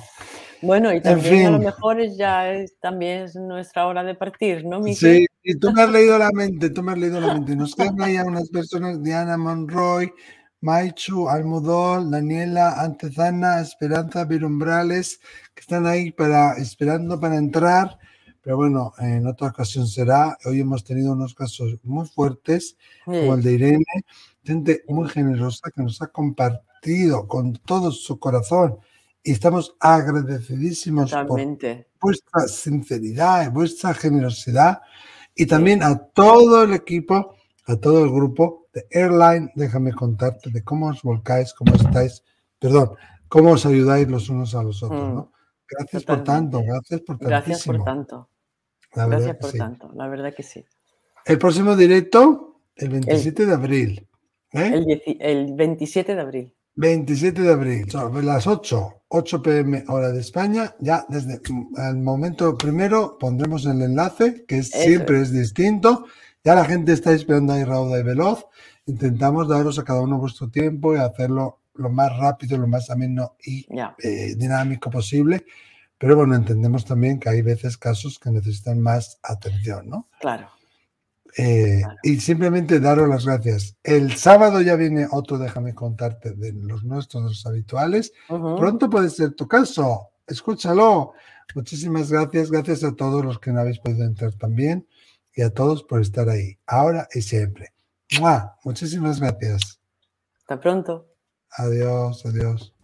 Bueno, y también a lo mejor ya es, también es nuestra hora de partir, ¿no, Sí, y tú me has leído la mente, tú me has leído la mente. Nos quedan ahí unas personas, Diana Monroy, Maichu, Almudol, Daniela, Antezana, Esperanza, Virumbrales, que están ahí para, esperando para entrar. Pero bueno, en otra ocasión será. Hoy hemos tenido unos casos muy fuertes, como el de Irene, gente muy generosa que nos ha compartido con todo su corazón y estamos agradecidísimos por vuestra sinceridad y vuestra generosidad y también a todo el equipo, a todo el grupo de Airline. Déjame contarte de cómo os volcáis, cómo estáis, perdón, cómo os ayudáis los unos a los otros, ¿no? Mm, gracias por tanto, gracias por tanto. Gracias por tanto. gracias por tanto, la verdad que sí. El próximo directo, el 27 de abril. ¿eh? El, el 27 de abril. 27 de abril, las 8, 8 pm hora de España. Ya desde el momento primero pondremos el enlace, que siempre es distinto. Ya la gente está esperando ahí rauda y veloz. Intentamos daros a cada uno vuestro tiempo y hacerlo lo más rápido, lo más ameno y eh, dinámico posible. Pero bueno, entendemos también que hay veces casos que necesitan más atención, ¿no? Claro. Eh, y simplemente daros las gracias. El sábado ya viene otro, déjame contarte, de los nuestros, de los habituales. Pronto puede ser tu caso. Escúchalo. Muchísimas gracias. Gracias a todos los que no habéis podido entrar también y a todos por estar ahí, ahora y siempre. Muchísimas gracias. Hasta pronto. Adiós, adiós.